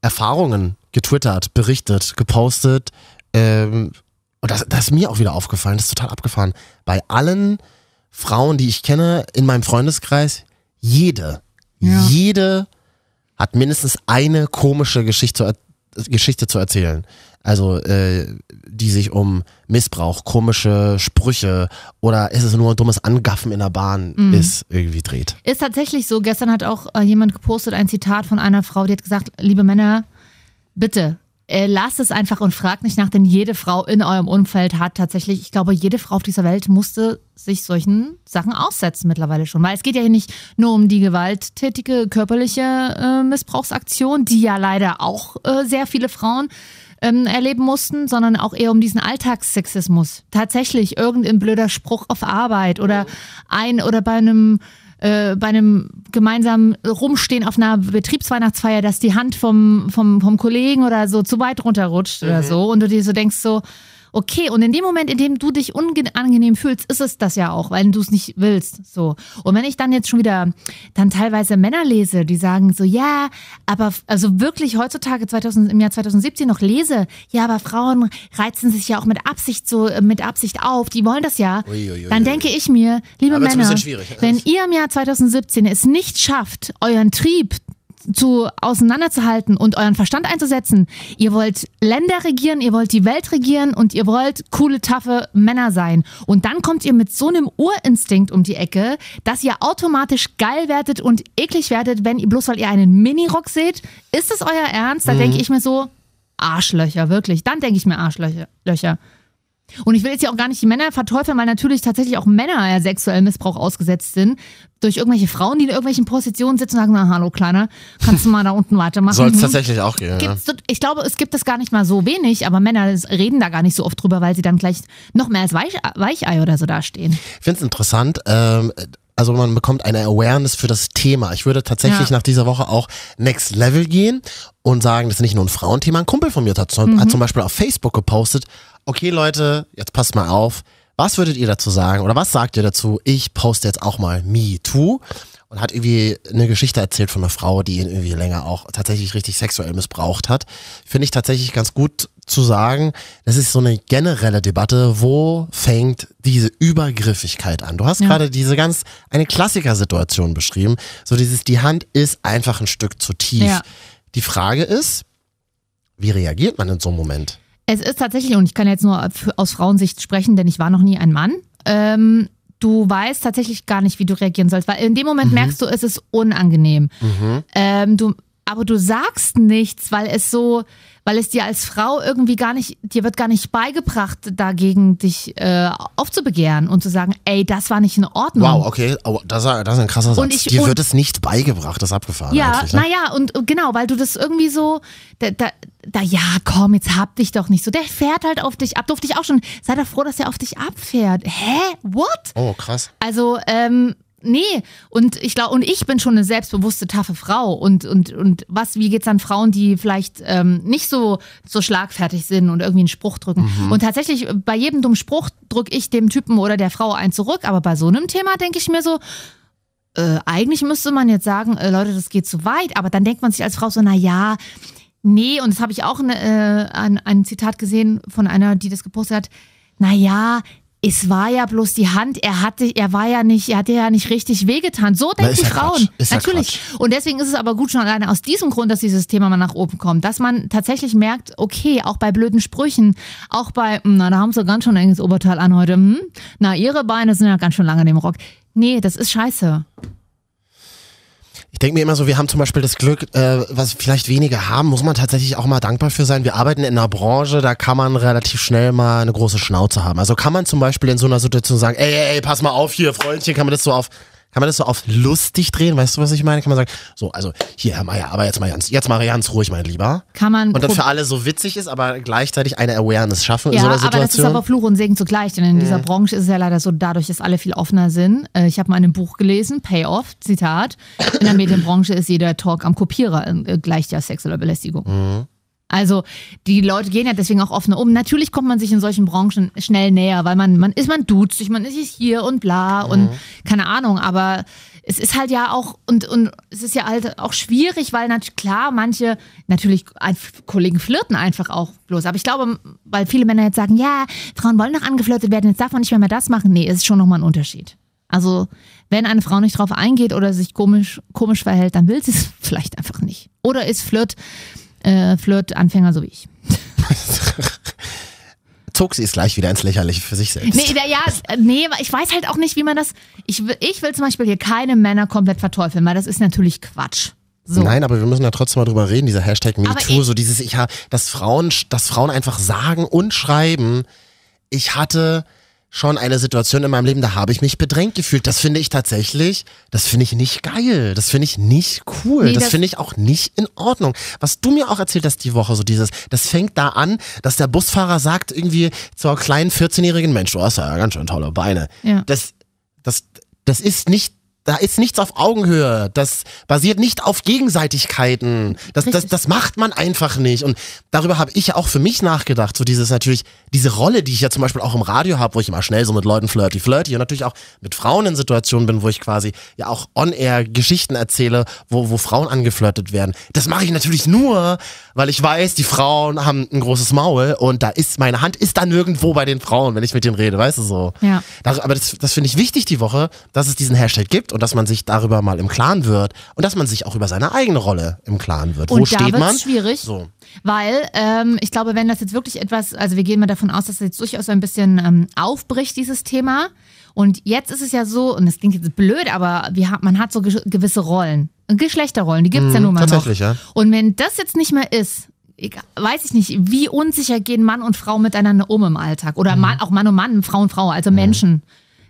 Erfahrungen getwittert, berichtet, gepostet. Ähm, und das, das ist mir auch wieder aufgefallen, das ist total abgefahren. Bei allen Frauen, die ich kenne in meinem Freundeskreis, jede, Ja. jede hat mindestens eine komische Geschichte zu, er Geschichte zu erzählen. Also, äh, die sich um Missbrauch, komische Sprüche oder ist es nur ein dummes Angaffen in der Bahn Mhm. ist, irgendwie dreht. Ist tatsächlich so. Gestern hat auch äh, jemand gepostet, ein Zitat von einer Frau, die hat gesagt, liebe Männer, bitte, äh, lasst es einfach und fragt nicht nach, denn jede Frau in eurem Umfeld hat tatsächlich, ich glaube, jede Frau auf dieser Welt musste sich solchen Sachen aussetzen mittlerweile schon. Weil es geht ja hier nicht nur um die gewalttätige körperliche äh, Missbrauchsaktion, die ja leider auch äh, sehr viele Frauen ähm, erleben mussten, sondern auch eher um diesen Alltagssexismus. Tatsächlich irgendein blöder Spruch auf Arbeit oder ein oder bei einem äh, bei einem gemeinsamen Rumstehen auf einer Betriebsweihnachtsfeier, dass die Hand vom, vom, vom Kollegen oder so zu weit runterrutscht oder so. Und du dir so denkst so, okay, und in dem Moment, in dem du dich unangenehm fühlst, ist es das ja auch, weil du es nicht willst. So. Und wenn ich dann jetzt schon wieder dann teilweise Männer lese, die sagen so, ja, aber also wirklich heutzutage 2000, im Jahr 2017 noch lese, ja, aber Frauen reizen sich ja auch mit Absicht so, äh, mit Absicht auf, die wollen das ja. Ui, ui, dann ui. denke ich mir, liebe Männer, wenn ihr im Jahr 2017 es nicht schafft, euren Trieb zu auseinanderzuhalten und euren Verstand einzusetzen. Ihr wollt Länder regieren, ihr wollt die Welt regieren und ihr wollt coole, taffe Männer sein. Und dann kommt ihr mit so einem Urinstinkt um die Ecke, dass ihr automatisch geil werdet und eklig werdet, wenn ihr bloß weil ihr einen Minirock seht. Ist es euer Ernst? Da denke ich mir so, Arschlöcher, wirklich. Dann denke ich mir Arschlöcher. Und ich will jetzt ja auch gar nicht die Männer verteufeln, weil natürlich tatsächlich auch Männer ja sexuellem Missbrauch ausgesetzt sind. Durch irgendwelche Frauen, die in irgendwelchen Positionen sitzen und sagen, na hallo Kleiner, kannst du mal da unten weitermachen? Soll es Hm? tatsächlich auch gehen. Gibt's, ich glaube, es gibt es gar nicht mal so wenig, aber Männer reden da gar nicht so oft drüber, weil sie dann gleich noch mehr als Weich, Weichei oder so dastehen. Ich finde es interessant. Ähm, also man bekommt eine Awareness für das Thema. Ich würde tatsächlich Ja. nach dieser Woche auch Next Level gehen und sagen, das ist nicht nur ein Frauenthema. Ein Kumpel von mir hat, Mhm. hat zum Beispiel auf Facebook gepostet, okay Leute, jetzt passt mal auf, was würdet ihr dazu sagen oder was sagt ihr dazu? Ich poste jetzt auch mal Me Too und hat irgendwie eine Geschichte erzählt von einer Frau, die ihn irgendwie länger auch tatsächlich richtig sexuell missbraucht hat. Finde ich tatsächlich ganz gut zu sagen, das ist so eine generelle Debatte, wo fängt diese Übergriffigkeit an? Du hast Ja. gerade diese ganz, eine Klassikersituation beschrieben, so dieses, die Hand ist einfach ein Stück zu tief. Ja. Die Frage ist, wie reagiert man in so einem Moment? Es ist tatsächlich, und ich kann jetzt nur aus Frauensicht sprechen, denn ich war noch nie ein Mann. Ähm, du weißt tatsächlich gar nicht, wie du reagieren sollst, weil in dem Moment merkst du, es ist unangenehm. Ähm, du, aber du sagst nichts, weil es so, weil es dir als Frau irgendwie gar nicht, dir wird gar nicht beigebracht, dagegen dich äh, aufzubegehren und zu sagen, ey, das war nicht in Ordnung. Wow, okay, oh, das, ist- das ist ein krasser Satz. Und ich- Dir wird es nicht beigebracht, das ist abgefahren Ja, eigentlich. Ne? naja, und und genau, weil du das irgendwie so, da, da, da, ja, komm, jetzt hab dich doch nicht so. Der fährt halt auf dich ab, durfte ich auch schon. Sei doch froh, dass er auf dich abfährt. Hä? What? Oh, krass. Also, ähm, nee. Und ich glaube, und ich bin schon eine selbstbewusste, taffe Frau. Und, und, und was, wie geht's an Frauen, die vielleicht ähm, nicht so, so schlagfertig sind und irgendwie einen Spruch drücken? Und tatsächlich, bei jedem dummen Spruch drücke ich dem Typen oder der Frau einen zurück. Aber bei so einem Thema denke ich mir so, äh, eigentlich müsste man jetzt sagen, äh, Leute, das geht zu weit, aber dann denkt man sich als Frau so, na ja, nee, und das habe ich auch ne, äh, ein, ein Zitat gesehen von einer, die das gepostet hat, na ja, es war ja bloß die Hand, er hatte, er war ja nicht, er hatte ja nicht richtig wehgetan. So denken ja Frauen. Ist ja Natürlich. Und deswegen ist es aber gut schon alleine aus diesem Grund, dass dieses Thema mal nach oben kommt, dass man tatsächlich merkt, okay, auch bei blöden Sprüchen, auch bei, hm, na, da haben sie ganz schön enges Oberteil an heute, hm, na, ihre Beine sind ja ganz schön lange in dem Rock. Nee, das ist scheiße. Ich denke mir immer so, wir haben zum Beispiel das Glück, äh, was vielleicht wenige haben, muss man tatsächlich auch mal dankbar für sein. Wir arbeiten in einer Branche, da kann man relativ schnell mal eine große Schnauze haben. Also kann man zum Beispiel in so einer Situation sagen, ey, ey, ey, pass mal auf hier, Freundchen, kann man das so auf, kann man das so auf lustig drehen? Weißt du, was ich meine? Kann man sagen, so, also hier, Herr Meier, aber jetzt mal ganz, jetzt mal ganz ruhig, mein Lieber. Kann man. Und dann für alle so witzig ist, aber gleichzeitig eine Awareness schaffen in ja, so einer aber das ist Situation. aber Fluch und Segen zugleich, denn in dieser Branche ist es ja leider so, dadurch, dass alle viel offener sind. Äh, Ich habe mal in einem Buch gelesen, Payoff, Zitat, in der Medienbranche ist jeder Talk am Kopierer äh, gleicht ja sexueller Belästigung. Also die Leute gehen ja deswegen auch offener um. Natürlich kommt man sich in solchen Branchen schnell näher, weil man, man ist, man duzt sich, man ist hier und bla und keine Ahnung, aber es ist halt ja auch, und, und es ist ja halt auch schwierig, weil natürlich klar, manche, natürlich Kollegen flirten einfach auch bloß. Aber ich glaube, weil viele Männer jetzt sagen, ja, Frauen wollen doch angeflirtet werden, jetzt darf man nicht mehr, mehr das machen. Nee, ist schon nochmal ein Unterschied. Also, wenn eine Frau nicht drauf eingeht oder sich komisch, komisch verhält, dann will sie es vielleicht einfach nicht. Oder ist Flirt äh, Flirt-Anfänger so wie ich. Zog sie es gleich wieder ins Lächerliche für sich selbst. Nee, da- ja, nee, ich weiß halt auch nicht, wie man das. Ich, will- ich will zum Beispiel hier keine Männer komplett verteufeln, weil das ist natürlich Quatsch. So. Nein, aber wir müssen ja trotzdem mal drüber reden, dieser Hashtag MeToo, so dieses, ich dass Frauen, dass Frauen einfach sagen und schreiben, ich hatte schon eine Situation in meinem Leben, da habe ich mich bedrängt gefühlt. Das finde ich tatsächlich, das finde ich nicht geil. Das finde ich nicht cool. Nee, das das- finde ich auch nicht in Ordnung. Was du mir auch erzählt hast die Woche, so dieses, das fängt da an, dass der Busfahrer sagt irgendwie zur kleinen 14-jährigen Mensch, du hast ja ganz schön tolle Beine. Ja. Das, das, das ist nicht da ist nichts auf Augenhöhe. Das basiert nicht auf Gegenseitigkeiten. Das, das, das macht man einfach nicht. Und darüber habe ich ja auch für mich nachgedacht. So dieses natürlich, diese Rolle, die ich ja zum Beispiel auch im Radio habe, wo ich immer schnell so mit Leuten flirty, flirty und natürlich auch mit Frauen in Situationen bin, wo ich quasi ja auch on-air Geschichten erzähle, wo, wo Frauen angeflirtet werden. Das mache ich natürlich nur, weil ich weiß, die Frauen haben ein großes Maul und da ist, meine Hand ist dann nirgendwo bei den Frauen, wenn ich mit denen rede, weißt du so. Ja. Aber das, das finde ich wichtig die Woche, dass es diesen Hashtag gibt und dass man sich darüber mal im Klaren wird und dass man sich auch über seine eigene Rolle im Klaren wird. Wo Und da steht man? schwierig. So. Weil ähm, ich glaube, wenn das jetzt wirklich etwas, also wir gehen mal davon aus, dass das jetzt durchaus so ein bisschen ähm, aufbricht, dieses Thema. Und jetzt ist es ja so, und das klingt jetzt blöd, aber wir man hat so ge gewisse Rollen. Geschlechterrollen, die gibt's ja nun mal Mhm, tatsächlich, noch. ja. Und wenn das jetzt nicht mehr ist, ich, weiß ich nicht, wie unsicher gehen Mann und Frau miteinander um im Alltag? Mhm. Oder Mann, auch Mann und Mann, Frau und Frau, also Menschen.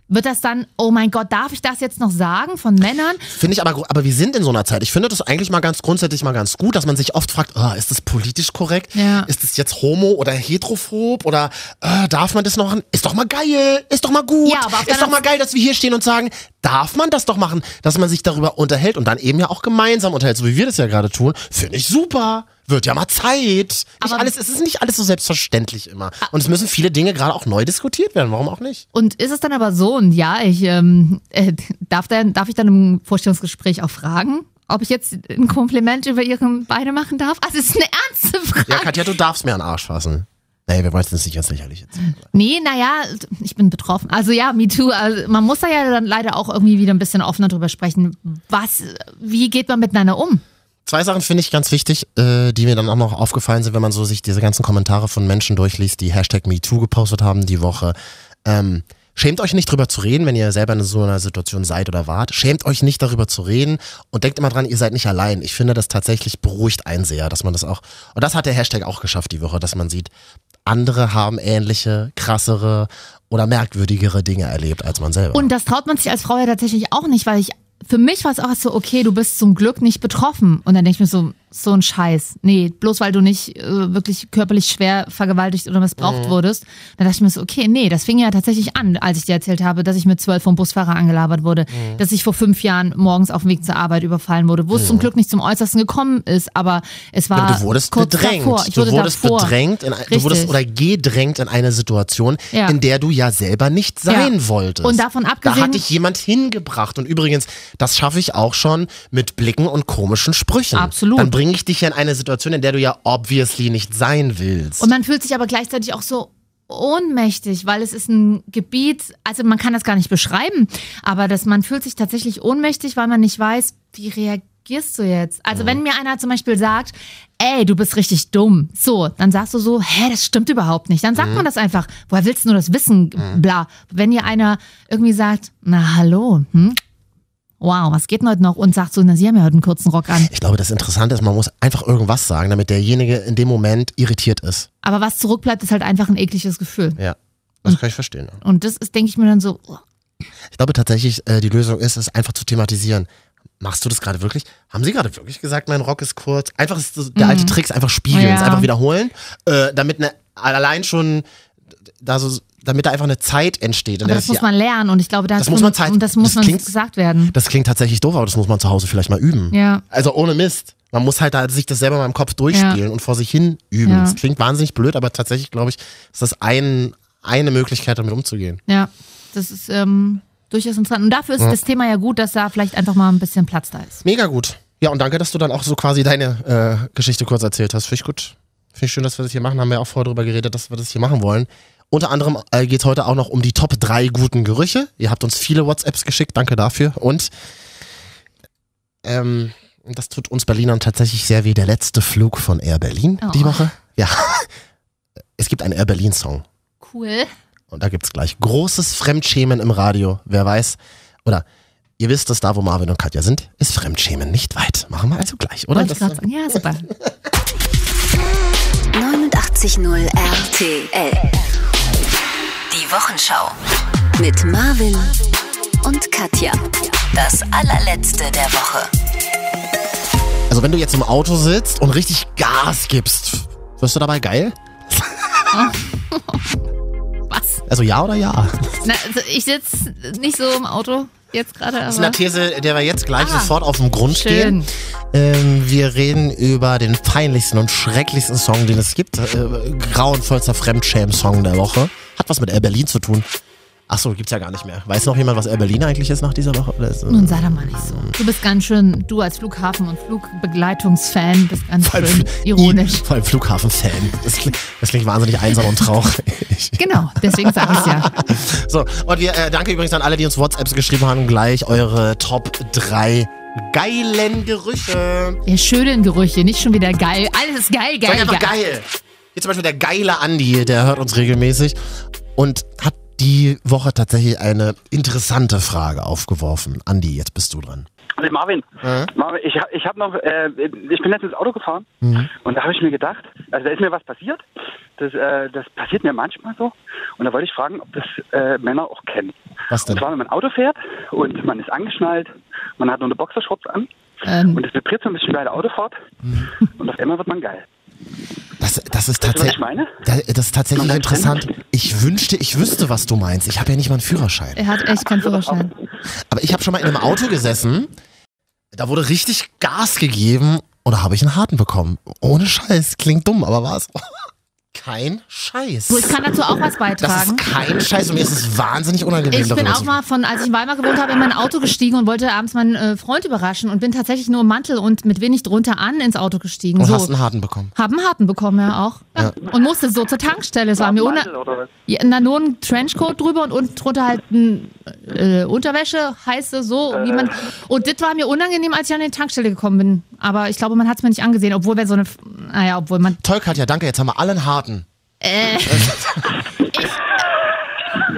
Wird das dann, oh mein Gott, darf ich das jetzt noch sagen von Männern? Finde ich aber, aber wir sind in so einer Zeit. Ich finde das eigentlich mal ganz grundsätzlich mal ganz gut, dass man sich oft fragt, oh, ist das politisch korrekt? Ja. Ist das jetzt homo oder heterophob oder äh, darf man das noch? Ist doch mal geil, ist doch mal gut. Ja, aber ist doch mal geil, dass wir hier stehen und sagen, darf man das doch machen, dass man sich darüber unterhält und dann eben ja auch gemeinsam unterhält, so wie wir das ja gerade tun. Finde ich super. Wird ja mal Zeit. Aber- alles, es ist nicht alles so selbstverständlich immer. Und es müssen viele Dinge gerade auch neu diskutiert werden. Warum auch nicht? Und ist es dann aber so, und ja, ich ähm, äh, darf, dann, darf ich dann im Vorstellungsgespräch auch fragen, ob ich jetzt ein Kompliment über ihren Beine machen darf? Also es ist eine ernste Frage. Ja, Katja, du darfst mir an den Arsch fassen. Nee, wir wollen es nicht ganz lächerlich jetzt. Nee, naja, ich bin betroffen. Also ja, me too. Also man muss da ja dann leider auch irgendwie wieder ein bisschen offener drüber sprechen. Was, wie geht man miteinander um? Zwei Sachen finde ich ganz wichtig, äh, die mir dann auch noch aufgefallen sind, wenn man so sich diese ganzen Kommentare von Menschen durchliest, die Hashtag MeToo gepostet haben die Woche. Ähm, schämt euch nicht drüber zu reden, wenn ihr selber in so einer Situation seid oder wart. Schämt euch nicht darüber zu reden und denkt immer dran, ihr seid nicht allein. Ich finde, das tatsächlich beruhigt einen sehr, dass man das auch, und das hat der Hashtag auch geschafft die Woche, dass man sieht, andere haben ähnliche, krassere oder merkwürdigere Dinge erlebt als man selber. Und das traut man sich als Frau ja tatsächlich auch nicht, weil ich, für mich war es auch so, okay, du bist zum Glück nicht betroffen. Und dann denke ich mir so, so ein Scheiß. Nee, bloß weil du nicht äh, wirklich körperlich schwer vergewaltigt oder missbraucht wurdest. Dann dachte ich mir so, okay, nee, das fing ja tatsächlich an, als ich dir erzählt habe, dass ich mit zwölf vom Busfahrer angelabert wurde, dass ich vor fünf Jahren morgens auf dem Weg zur Arbeit überfallen wurde, wo es zum Glück nicht zum Äußersten gekommen ist, aber es war Aber du wurdest bedrängt. Ich du wurde wurdest davor. bedrängt, in, du wurdest oder gedrängt in eine Situation, Ja. in der du ja selber nicht sein Ja. wolltest. Und davon Da abgesehen- hat dich jemand hingebracht. Und übrigens, das schaffe ich auch schon mit Blicken und komischen Sprüchen. Absolut. Bringe ich dich ja in eine Situation, in der du ja obviously nicht sein willst. Und man fühlt sich aber gleichzeitig auch so ohnmächtig, weil es ist ein Gebiet, also man kann das gar nicht beschreiben, aber dass man fühlt sich tatsächlich ohnmächtig, weil man nicht weiß, wie reagierst du jetzt? Also wenn mir einer zum Beispiel sagt, ey, du bist richtig dumm, so, dann sagst du so, hä, das stimmt überhaupt nicht. Dann sagt man das einfach, woher willst du nur das wissen, bla. Wenn dir einer irgendwie sagt, na hallo, hm? Wow, was geht denn heute noch? Und sagt so, na, Sie haben ja heute einen kurzen Rock an. ich glaube, das Interessante ist, man muss einfach irgendwas sagen, damit derjenige in dem Moment irritiert ist. Aber was zurückbleibt, ist halt einfach ein ekliges Gefühl. Ja, das kann ich verstehen. Und das ist, denke ich mir dann so, oh, Ich glaube tatsächlich, äh, die Lösung ist, es einfach zu thematisieren. Machst du das gerade wirklich? Haben Sie gerade wirklich gesagt, mein Rock ist kurz? Einfach ist so, der alte Trick ist einfach spiegeln, Ja. es einfach wiederholen, äh, damit ne, allein schon da so, damit da einfach eine Zeit entsteht. Aber das muss man lernen und ich glaube, das, Das muss man Zeit- und das muss das klingt- gesagt werden. das klingt tatsächlich doof, aber das muss man zu Hause vielleicht mal üben. Ja. Also ohne Mist. Man muss halt da sich das selber mal im Kopf durchspielen und vor sich hin üben. Ja. Das klingt wahnsinnig blöd, aber tatsächlich glaube ich, ist das ein, eine Möglichkeit, damit umzugehen. Ja, das ist ähm, durchaus interessant. Und dafür ist das Thema ja gut, dass da vielleicht einfach mal ein bisschen Platz da ist. Mega gut. Ja, und danke, dass du dann auch so quasi deine äh, Geschichte kurz erzählt hast. Finde ich gut. Finde ich schön, dass wir das hier machen. Haben wir auch vorher darüber geredet, dass wir das hier machen wollen. Unter anderem äh, geht es heute auch noch um die Top 3 guten Gerüche. Ihr habt uns viele WhatsApps geschickt, danke dafür. Und ähm, Das tut uns Berlinern tatsächlich sehr weh. Der letzte Flug von Air Berlin Oh. die Woche. Ja. Es gibt einen Air Berlin-Song. Cool. Und da gibt's gleich großes Fremdschämen im Radio. Wer weiß, oder ihr wisst es, da wo Marvin und Katja sind, ist Fremdschämen nicht weit. Machen wir also gleich, oder? Das- sagen. Ja, super. 89.0 RTL. Wochenschau. Mit Marvin und Katja. Das allerletzte der Woche. Also wenn du jetzt im Auto sitzt und richtig Gas gibst, wirst du dabei geil? Was? Also ja oder ja? Na, also ich sitze nicht so im Auto jetzt gerade, Das ist eine These, der wir jetzt gleich Ah, sofort auf den Grund schön. gehen. Ähm, wir reden über den peinlichsten und schrecklichsten Song, den es gibt. Äh, grauenvollster Fremdschäm-Song der Woche. Hat was mit Air Berlin zu tun. Achso, gibt's ja gar nicht mehr. Weiß noch jemand, was Air Berlin eigentlich ist nach dieser Woche? Oder ist, äh, Nun sei doch mal nicht so. Du bist ganz schön, du als Flughafen- und Flugbegleitungsfan bist ganz vor schön ironisch. Vor allem Flughafen-Fan. Das, klingt- das klingt wahnsinnig einsam und traurig. Genau, deswegen sage ich ja. So, und wir äh, danke übrigens an alle, die uns WhatsApps geschrieben haben. Gleich eure Top 3 geilen Gerüche. Ja, schönen Gerüche, nicht schon wieder geil. Alles ist geil, Sag geil, einfach geil. geil. Hier zum Beispiel der geile Andi, der hört uns regelmäßig und hat die Woche tatsächlich eine interessante Frage aufgeworfen. Andi, jetzt bist du dran. Also Marvin, Marvin ich, ich habe noch, äh, ich bin letztens Auto gefahren und da habe ich mir gedacht, also da ist mir was passiert. Das, äh, das passiert mir manchmal so. Und da wollte ich fragen, ob das äh, Männer auch kennen. Was denn? Und zwar, wenn man Auto fährt und man ist angeschnallt, man hat nur eine Boxershorts an Ähm, und es vibriert so ein bisschen bei der Autofahrt und auf einmal wird man geil. Das, das ist tatsächlich. ich meine? Da- Das ist tatsächlich Man interessant. Ich wünschte, ich wüsste, was du meinst. Ich habe ja nicht mal einen Führerschein. er hat echt keinen Führerschein. Aber ich habe schon mal in einem Auto gesessen, da wurde richtig Gas gegeben und da habe ich einen harten bekommen. Ohne Scheiß. Klingt dumm, aber war es. Kein Scheiß. So, ich kann dazu auch was das beitragen. ist kein Scheiß und mir ist es wahnsinnig unangenehm. Ich bin auch mal von, als ich in Weimar gewohnt habe, in mein Auto gestiegen und wollte abends meinen äh, Freund überraschen und bin tatsächlich nur im Mantel und mit wenig drunter an ins Auto gestiegen. und so. hast einen harten bekommen. Hab einen harten bekommen, ja auch. Ja. Und musste so zur Tankstelle. Es war mir was? ja, na, nur ein Trenchcoat drüber und unten drunter halt ein, äh, Unterwäsche, heiße, so. Wie man, und das war mir unangenehm, als ich an die Tankstelle gekommen bin. Aber ich glaube, man hat es mir nicht angesehen, obwohl wir so eine, naja, obwohl man, Toll, Katja, danke. Jetzt haben wir alle einen harten. Äh,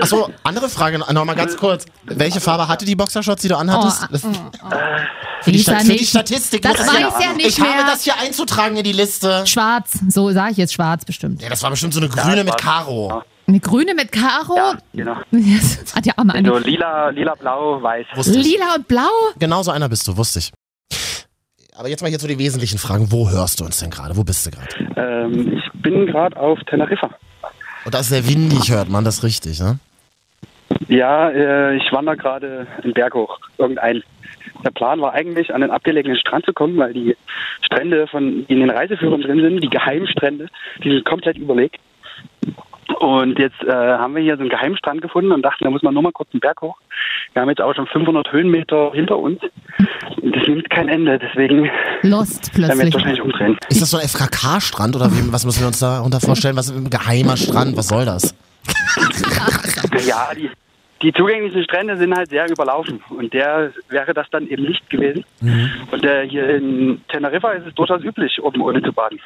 Achso, andere Frage noch mal ganz kurz. Welche Farbe hatte die Boxershorts, die du anhattest? Oh, Das- oh, für, die für die. Statistik. Das weiß ja, ja nicht Ich habe mehr. das hier einzutragen in die Liste. schwarz, so sage ich jetzt schwarz bestimmt. Ja, das war bestimmt so eine grüne mit. Karo. Eine grüne mit Karo. Ja, genau. Das hat ja auch mal So eine. lila, lila, blau, weiß. Wusste ich. Lila und blau? Genau so einer bist du, wusste ich. Aber jetzt mal hier zu den wesentlichen Fragen. Wo hörst du uns denn gerade? Wo bist du gerade? Ähm, ich bin gerade auf Teneriffa. Und da ist sehr windig, hört man das richtig, ne? Ja, äh, ich wandere gerade einen Berg hoch, irgendein. Der Plan war eigentlich, an den abgelegenen Strand zu kommen, weil die Strände, von, die in den Reiseführern drin sind, die Geheimstrände, die sind komplett überlegt. Und jetzt äh, haben wir hier so einen Geheimstrand gefunden und dachten, da muss man nur mal kurz einen Berg hoch. Wir haben jetzt auch schon 500 Höhenmeter hinter uns. Und das nimmt kein Ende, deswegen Lost werden wir jetzt plötzlich. wahrscheinlich umdrehen. Ist das so ein FKK-Strand oder wie, was müssen wir uns da unter vorstellen? Was ist ein geheimer Strand? Was soll das? Ja, die, die zugänglichen Strände sind halt sehr überlaufen und der wäre das dann eben nicht gewesen. Und äh, hier in Teneriffa ist es durchaus üblich, oben ohne zu baden.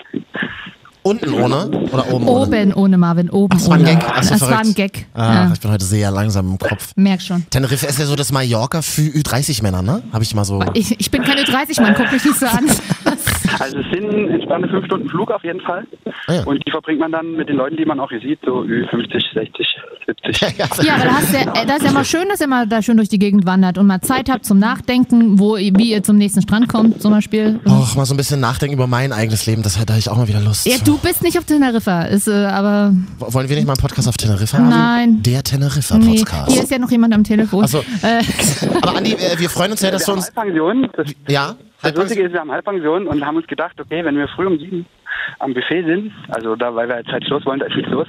Unten ohne oder oben ohne? Oben ohne Marvin, oben Ach, das war ein ohne. Gag. Ach so, das war verrückt. ein Gag. Ah, ja. ich bin heute sehr langsam im Kopf. Merk schon. Teneriffa ist ja so das Mallorca für Ü30-Männer, ne? Habe ich mal so. Ich, ich bin keine 30, man guckt mich nicht so an. Also es sind entspannte fünf Stunden Flug auf jeden Fall. Ah, ja. Und die verbringt man dann mit den Leuten, die man auch hier sieht, so Ü50, 60, 70. Ja, Ja, aber da hast du, äh, das ist ja mal schön, dass ihr mal da schön durch die Gegend wandert und mal Zeit habt zum Nachdenken, wo, ihr- wie ihr zum nächsten Strand kommt, zum Beispiel. Och, mal so ein bisschen nachdenken über mein eigenes Leben, das hätte ich auch mal wieder Lust. Ja, du bist nicht auf Teneriffa, ist äh, aber Wollen wir nicht mal einen Podcast auf Teneriffa haben? Nein. Der nee, Teneriffa-Podcast. hier ist ja noch jemand am Telefon. Achso. Äh, Aber Andi, äh, wir freuen uns sehr, dass du uns. Halbpension. Das, Ja? Das Lustige ist, wir haben Halbpension und haben uns gedacht, okay, wenn wir früh um sieben am Buffet sind, also da, weil wir jetzt halt Schluss wollen, da ist nichts los.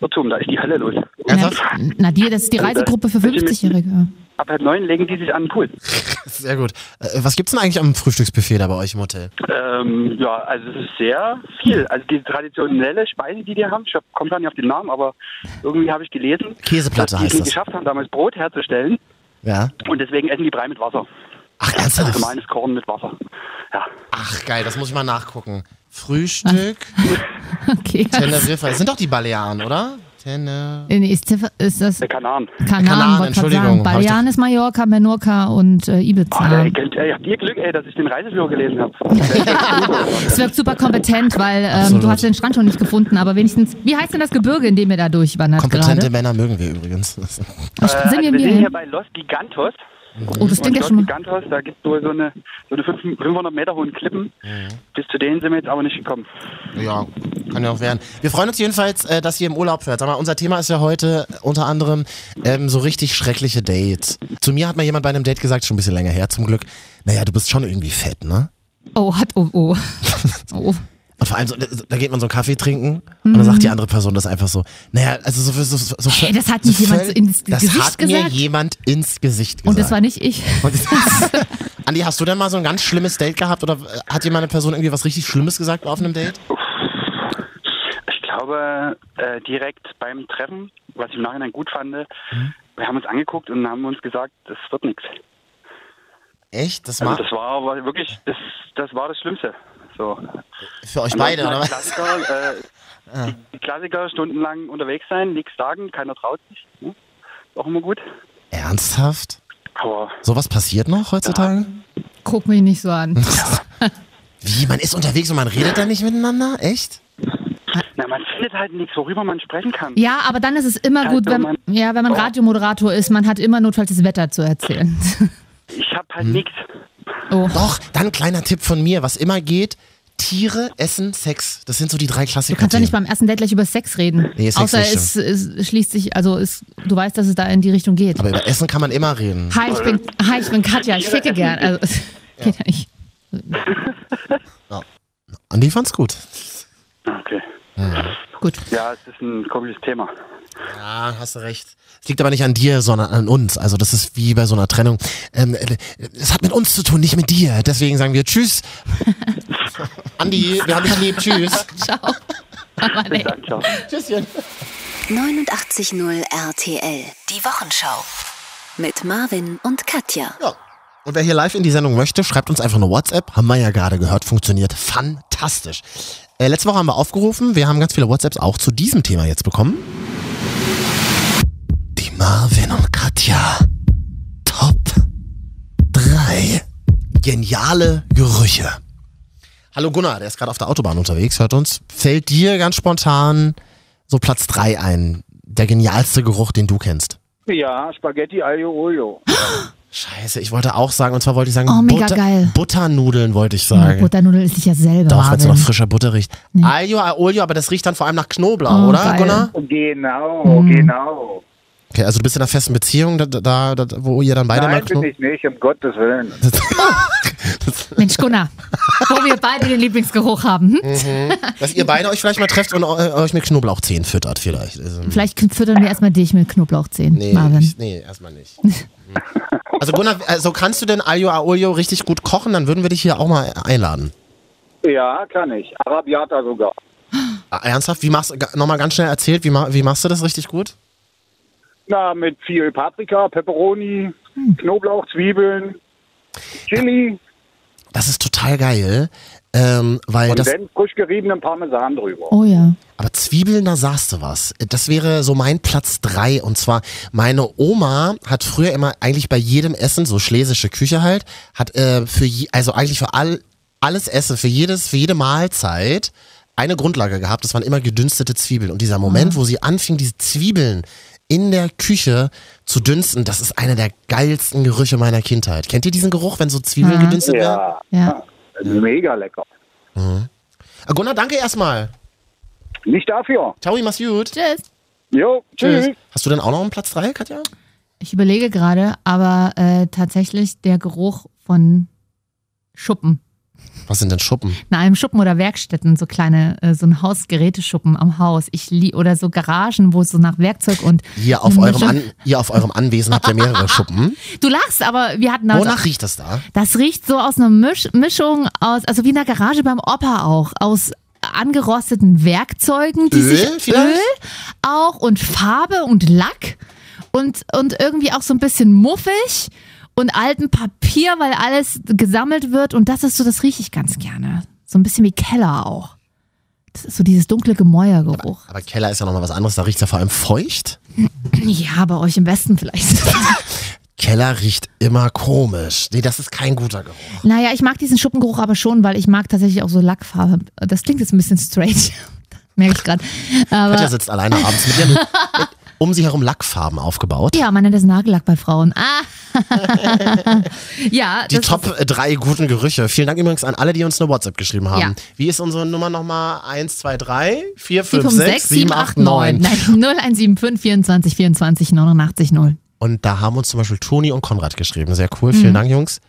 Irrtum, da ist die Hölle los. na, na, dir, das ist die Reisegruppe für 50-Jährige. Ab halb neun legen die sich an den Pool. Sehr gut. Äh, was gibt's denn eigentlich am Frühstücksbuffet da bei euch im Hotel? Ähm, ja, also es ist sehr viel. Also die traditionelle Speise, die die haben, ich komme gar nicht auf den Namen, aber irgendwie habe ich gelesen, Käseplatte dass die es geschafft haben, damals Brot herzustellen Ja. und deswegen essen die Brei mit Wasser. Ach, Also ernsthaft? gemeines Korn mit Wasser. Ja. Ach, geil, das muss ich mal nachgucken. Frühstück, Okay. Teneriffa. Das sind doch die Balearen, oder? Tener Nee, Ist, ist das Der Kanan. Kanaren, Kanaren, Entschuldigung, Balearen ist Mallorca, Menorca und äh, Ibiza. Ey, ey, habt ihr Glück, ey, dass ich den Reiseführer gelesen habe. Es wirkt super kompetent, weil ähm, du hast den Strand schon nicht gefunden, aber wenigstens, wie heißt denn das Gebirge, in dem ihr da durchwandert Kompetente gerade? Männer mögen wir übrigens. Äh, Sind wir also wir sind hier bei Los Gigantos. Oh, das klingt ja schon mal. Gigantos, da gibt es wohl so eine, so eine 500 Meter hohen Klippen. Bis zu denen sind wir jetzt aber nicht gekommen. Ja, kann ja auch werden. Wir freuen uns jedenfalls, äh, dass ihr im Urlaub fährt. Sag mal, unser Thema ist ja heute unter anderem ähm, so richtig schreckliche Dates. Zu mir hat mal jemand bei einem Date gesagt, schon ein bisschen länger her zum Glück, naja, du bist schon irgendwie fett, ne? Oh, hat, oh, oh. oh. Und vor allem, so, da geht man so einen Kaffee trinken und dann sagt die andere Person das einfach so. Naja, also so, so, so, so Hey, das hat nicht jemand so ins Das Gesicht hat mir gesagt? jemand ins Gesicht gesagt. Und das war nicht ich. Das- Andi, hast du denn mal so ein ganz schlimmes Date gehabt oder äh, hat dir mal eine Person irgendwie was richtig Schlimmes gesagt auf einem Date? Ich glaube, äh, direkt beim Treffen, was ich im Nachhinein gut fand, wir haben uns angeguckt und haben uns gesagt, das wird nichts. Echt? Das Also war das war aber wirklich, das, das war das Schlimmste. So. für euch beide, oder was? Klassiker, äh, die Klassiker stundenlang unterwegs sein, nichts sagen, keiner traut sich. Ne? Ist auch immer gut. Ernsthaft? Aber Sowas passiert noch heutzutage? Guck mich nicht so an. Wie? Man ist unterwegs und man redet dann nicht miteinander? Echt? na, man findet halt nichts, worüber man sprechen kann. Ja, aber dann ist es immer Also gut, wenn, man- ja, wenn man Oh. Radiomoderator ist, man hat immer notfalls das Wetter zu erzählen. Ich habe Hm. halt nichts. Oh. Doch, dann kleiner Tipp von mir, was immer geht. Tiere, Essen, Sex. Das sind so die drei Klassiker. Du kannst ja nicht beim ersten Date gleich über Sex reden. Nee, Sex Außer nicht, es, es schließt sich, also es, du weißt, dass es da in die Richtung geht. Aber über Essen kann man immer reden. Hi, ich bin, hi, ich bin Katja, ich ficke gern. Also, es geht ja nicht. Andi fand's gut. Okay. Gut. Ja, es ist ein komisches Thema. Ja, hast du recht. Es liegt aber nicht an dir, sondern an uns. Also das ist wie bei so einer Trennung. Ähm, äh, es hat mit uns zu tun, nicht mit dir. Deswegen sagen wir Tschüss. Andi, wir haben dich lieb. Tschüss. Ciao. Ciao. Tschüsschen. 89.0 RTL. Die Wochenschau. Mit Marvin und Katja. Ja. Und wer hier live in die Sendung möchte, schreibt uns einfach eine WhatsApp. Haben wir ja gerade gehört, funktioniert fantastisch. Äh, letzte Woche haben wir aufgerufen. Wir haben ganz viele WhatsApps auch zu diesem Thema jetzt bekommen. Marvin und Katja. Top 3 geniale Gerüche. Hallo Gunnar, der ist gerade auf der Autobahn unterwegs, hört uns. Fällt dir ganz spontan so Platz 3 ein? Der genialste Geruch, den du kennst? Ja, Spaghetti Aglio Olio. Scheiße, ich wollte auch sagen, und zwar wollte ich sagen, Oh, mega geil. Butternudeln wollte ich Ja, sagen. Butternudel ist sich ja selber. Doch, wenn es Marvin. frischer Butter riecht. Aglio, Olio, aber das riecht dann vor allem nach Knoblauch, Oh, oder, geil. Gunnar? Genau, genau. Okay, also du bist in einer festen Beziehung, da, da, da wo ihr dann beide Nein, nach bin ich nicht, um Gottes Willen. Mensch, Gunnar, wo wir beide den Lieblingsgeruch haben. Hm? Dass ihr beide euch vielleicht mal trefft und eu- euch mit Knoblauchzehen füttert vielleicht. Also, Vielleicht füttern wir erstmal dich mit Knoblauchzehen, nee, Marvin. ich, nee, erstmal nicht. Also Gunnar, also kannst du denn Aglio Olio richtig gut kochen? Dann würden wir dich hier auch mal einladen. Ja, kann ich. Arabiata sogar. Ah, Ernsthaft? Wie machst du, nochmal ganz schnell erzählt, wie, wie machst du das richtig gut? Na, mit viel Paprika, Peperoni, Hm. Knoblauch, Zwiebeln, Chili Das ist total geil, ähm, weil und das... dann frisch geriebenen Parmesan drüber. Oh ja. Aber Zwiebeln, da sagst du was. Das wäre so mein Platz drei. Und zwar, meine Oma hat früher immer eigentlich bei jedem Essen, so schlesische Küche halt, hat äh, für je, also eigentlich für all, alles Essen, für jedes, für jede Mahlzeit eine Grundlage gehabt. Das waren immer gedünstete Zwiebeln. Und dieser Moment, wo sie anfing, diese Zwiebeln in der Küche zu dünsten, das ist einer der geilsten Gerüche meiner Kindheit. Kennt ihr diesen Geruch, wenn so Zwiebeln Ja. gedünstet werden? Ja, Ja. mega lecker. Ah, Gunnar, danke erstmal. Nicht dafür. Ciao, mach's gut. Tschüss. Jo, tschüss. Hast du denn auch noch einen Platz drei, Katja? Ich überlege gerade, aber äh, tatsächlich der Geruch von Schuppen. Was sind denn Schuppen? Na, einem Schuppen oder Werkstätten, so kleine, äh, so ein Hausgeräteschuppen am Haus. Ich lie oder so Garagen, wo es so nach Werkzeug und. Ihr auf, eurem An ihr auf eurem Anwesen habt ja mehrere Schuppen. Du lachst, aber wir hatten da. Wonach riecht das da? Das riecht so aus einer Misch Mischung aus, also wie in der Garage beim Opa auch, aus angerosteten Werkzeugen, die Öl sich vielleicht? Öl auch und Farbe und Lack und, und irgendwie auch so ein bisschen muffig und altem Papier, weil alles gesammelt wird. Und das ist so, das rieche ich ganz gerne. So ein bisschen wie Keller auch. Das ist so dieses dunkle Gemäuergeruch. Aber Keller ist ja nochmal was anderes, da riecht es ja vor allem feucht. Ja, bei euch im Westen vielleicht. Keller riecht immer komisch. Nee, das ist kein guter Geruch. naja, ich mag diesen Schuppengeruch aber schon, weil ich mag tatsächlich auch so Lackfarbe. Das klingt jetzt ein bisschen strange. Merke ich gerade. Katja Aber sitzt alleine abends mit ihren mit um sie herum Lackfarben aufgebaut. ja, man nennt das Nagellack bei Frauen. Ah. ja, Die Top 3 guten Gerüche. Vielen Dank übrigens an alle, die uns eine WhatsApp geschrieben haben. Ja. Wie ist unsere Nummer nochmal? 1, 2, 3, 4, 5, 5, 6, 6, 7, 7, 8, 8, 9. 9. Nein, 0175 24 24 89 0. Und da haben uns zum Beispiel Toni und Konrad geschrieben. Sehr cool. Mhm. Vielen Dank, Jungs.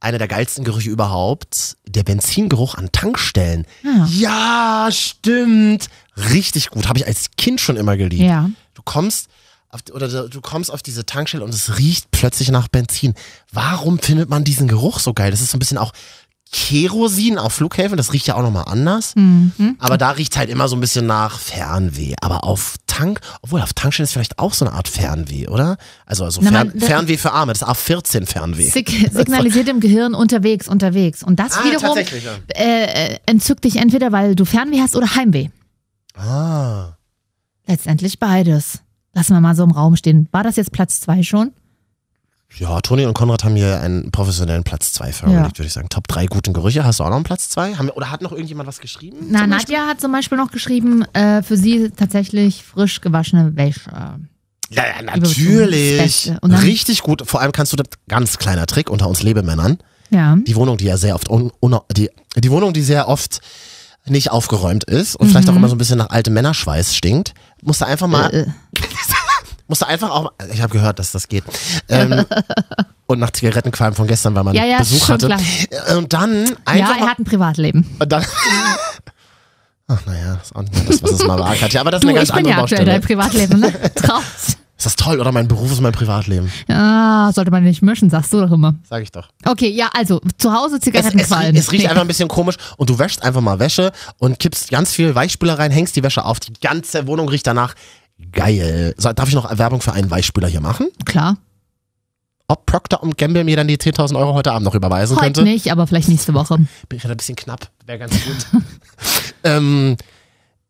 Einer der geilsten Gerüche überhaupt. Der Benzingeruch an Tankstellen. Ja. Ja, stimmt. Richtig gut. Habe ich als Kind schon immer geliebt. Ja. Du kommst auf, oder du kommst auf diese Tankstelle und es riecht plötzlich nach Benzin. Warum findet man diesen Geruch so geil? Das ist so ein bisschen auch Kerosin auf Flughäfen. Das riecht ja auch nochmal anders. Mhm. Aber da riecht halt immer so ein bisschen nach Fernweh. Aber auf Tank, obwohl auf Tankstellen ist vielleicht auch so eine Art Fernweh, oder? Also, also Na, Fern, man- Fernweh für Arme, das ist A14 Fernweh. Sig signalisiert im Gehirn unterwegs, unterwegs. Und das Ah, wiederum ja. äh, entzückt dich entweder, weil du Fernweh hast oder Heimweh. Ah. Letztendlich beides. Lassen wir mal so im Raum stehen. War das jetzt Platz zwei schon? Ja, Toni und Konrad haben hier einen professionellen Platz 2 vorgelegt, würde ich sagen. Top 3 guten Gerüche. Hast du auch noch einen Platz 2? Oder hat noch irgendjemand was geschrieben? Na? Nadja hat zum Beispiel noch geschrieben, äh, für sie tatsächlich frisch gewaschene Wäsche. Ja, ja, natürlich. Richtig gut. Vor allem kannst du das, ganz kleiner Trick unter uns Lebemännern, Ja. die Wohnung, die ja sehr oft, un, un, die, die Wohnung, die sehr oft nicht aufgeräumt ist und vielleicht auch immer so ein bisschen nach altem Männerschweiß stinkt, musst du einfach mal, Mhm. Äh, musst du einfach auch, ich habe gehört, dass das geht. Ähm, und nach Zigarettenqualm von gestern, weil man Ja, ja, Besuch hatte. klar. Äh, Und dann einfach ja, er hat ein Privatleben. und dann, ach naja, das ist auch nicht das, was es mal war, Katja, aber das ist Du, eine ganz ich bin andere ja Baustelle. dein Privatleben, ne? Traut. Ist das toll, oder? Mein Beruf ist mein Privatleben. Ah, sollte man nicht mischen, sagst du doch immer. Sag ich doch. Okay, ja, also zu Hause Es, es, Zigarettenqualm. rie- es riecht Nee. einfach ein bisschen komisch und du wäschst einfach mal Wäsche und kippst ganz viel Weichspüler rein, hängst die Wäsche auf, die ganze Wohnung riecht danach geil. So, darf ich noch Werbung für einen Weichspüler hier machen? Klar, Ob Procter und Gamble mir dann die 10.000 Euro heute Abend noch überweisen heute könnte? nicht, aber vielleicht nächste Woche. Bin ich gerade ein bisschen knapp, wäre ganz gut. ähm,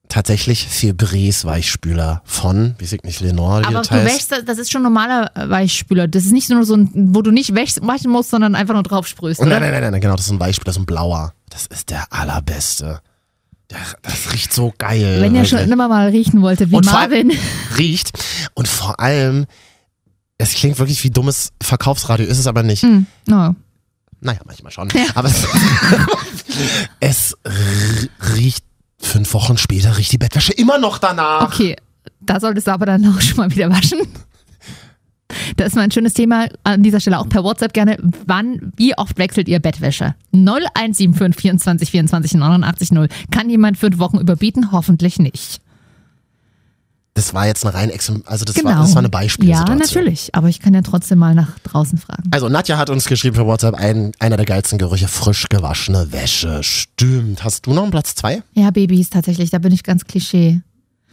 tatsächlich Febrés Weichspüler von, wie sagt nicht Lenore, Aber das du wäschst, das ist schon normaler Weichspüler. Das ist nicht nur so ein, wo du nicht waschen musst, sondern einfach nur drauf sprühst. Nein, nein, nein, nein, genau, das ist ein Weichspüler, so ein blauer. Das ist der allerbeste. Das riecht so geil. Wenn ihr schon wirklich. immer mal riechen wolltet, wie Und allem- Marvin. riecht. Und vor allem, es klingt wirklich wie dummes Verkaufsradio, ist es aber nicht. Hm, no. Naja, manchmal schon. Aber es, es riecht fünf Wochen später, riecht die Bettwäsche immer noch danach. Okay, da solltest du aber dann auch schon mal wieder waschen. Das ist mal ein schönes Thema an dieser Stelle auch per WhatsApp gerne. Wann, wie oft wechselt ihr Bettwäsche? 0175 24 24 89 0. Kann jemand fünf Wochen überbieten? Hoffentlich nicht. Das war jetzt eine rein, also das, Genau. war, das war eine Beispielsituation. Ja, natürlich. Aber ich kann ja trotzdem mal nach draußen fragen. Also Nadja hat uns geschrieben für WhatsApp, ein, einer der geilsten Gerüche, frisch gewaschene Wäsche. Stimmt. Hast du noch einen Platz zwei? Ja, Babys tatsächlich, da bin ich ganz Klischee.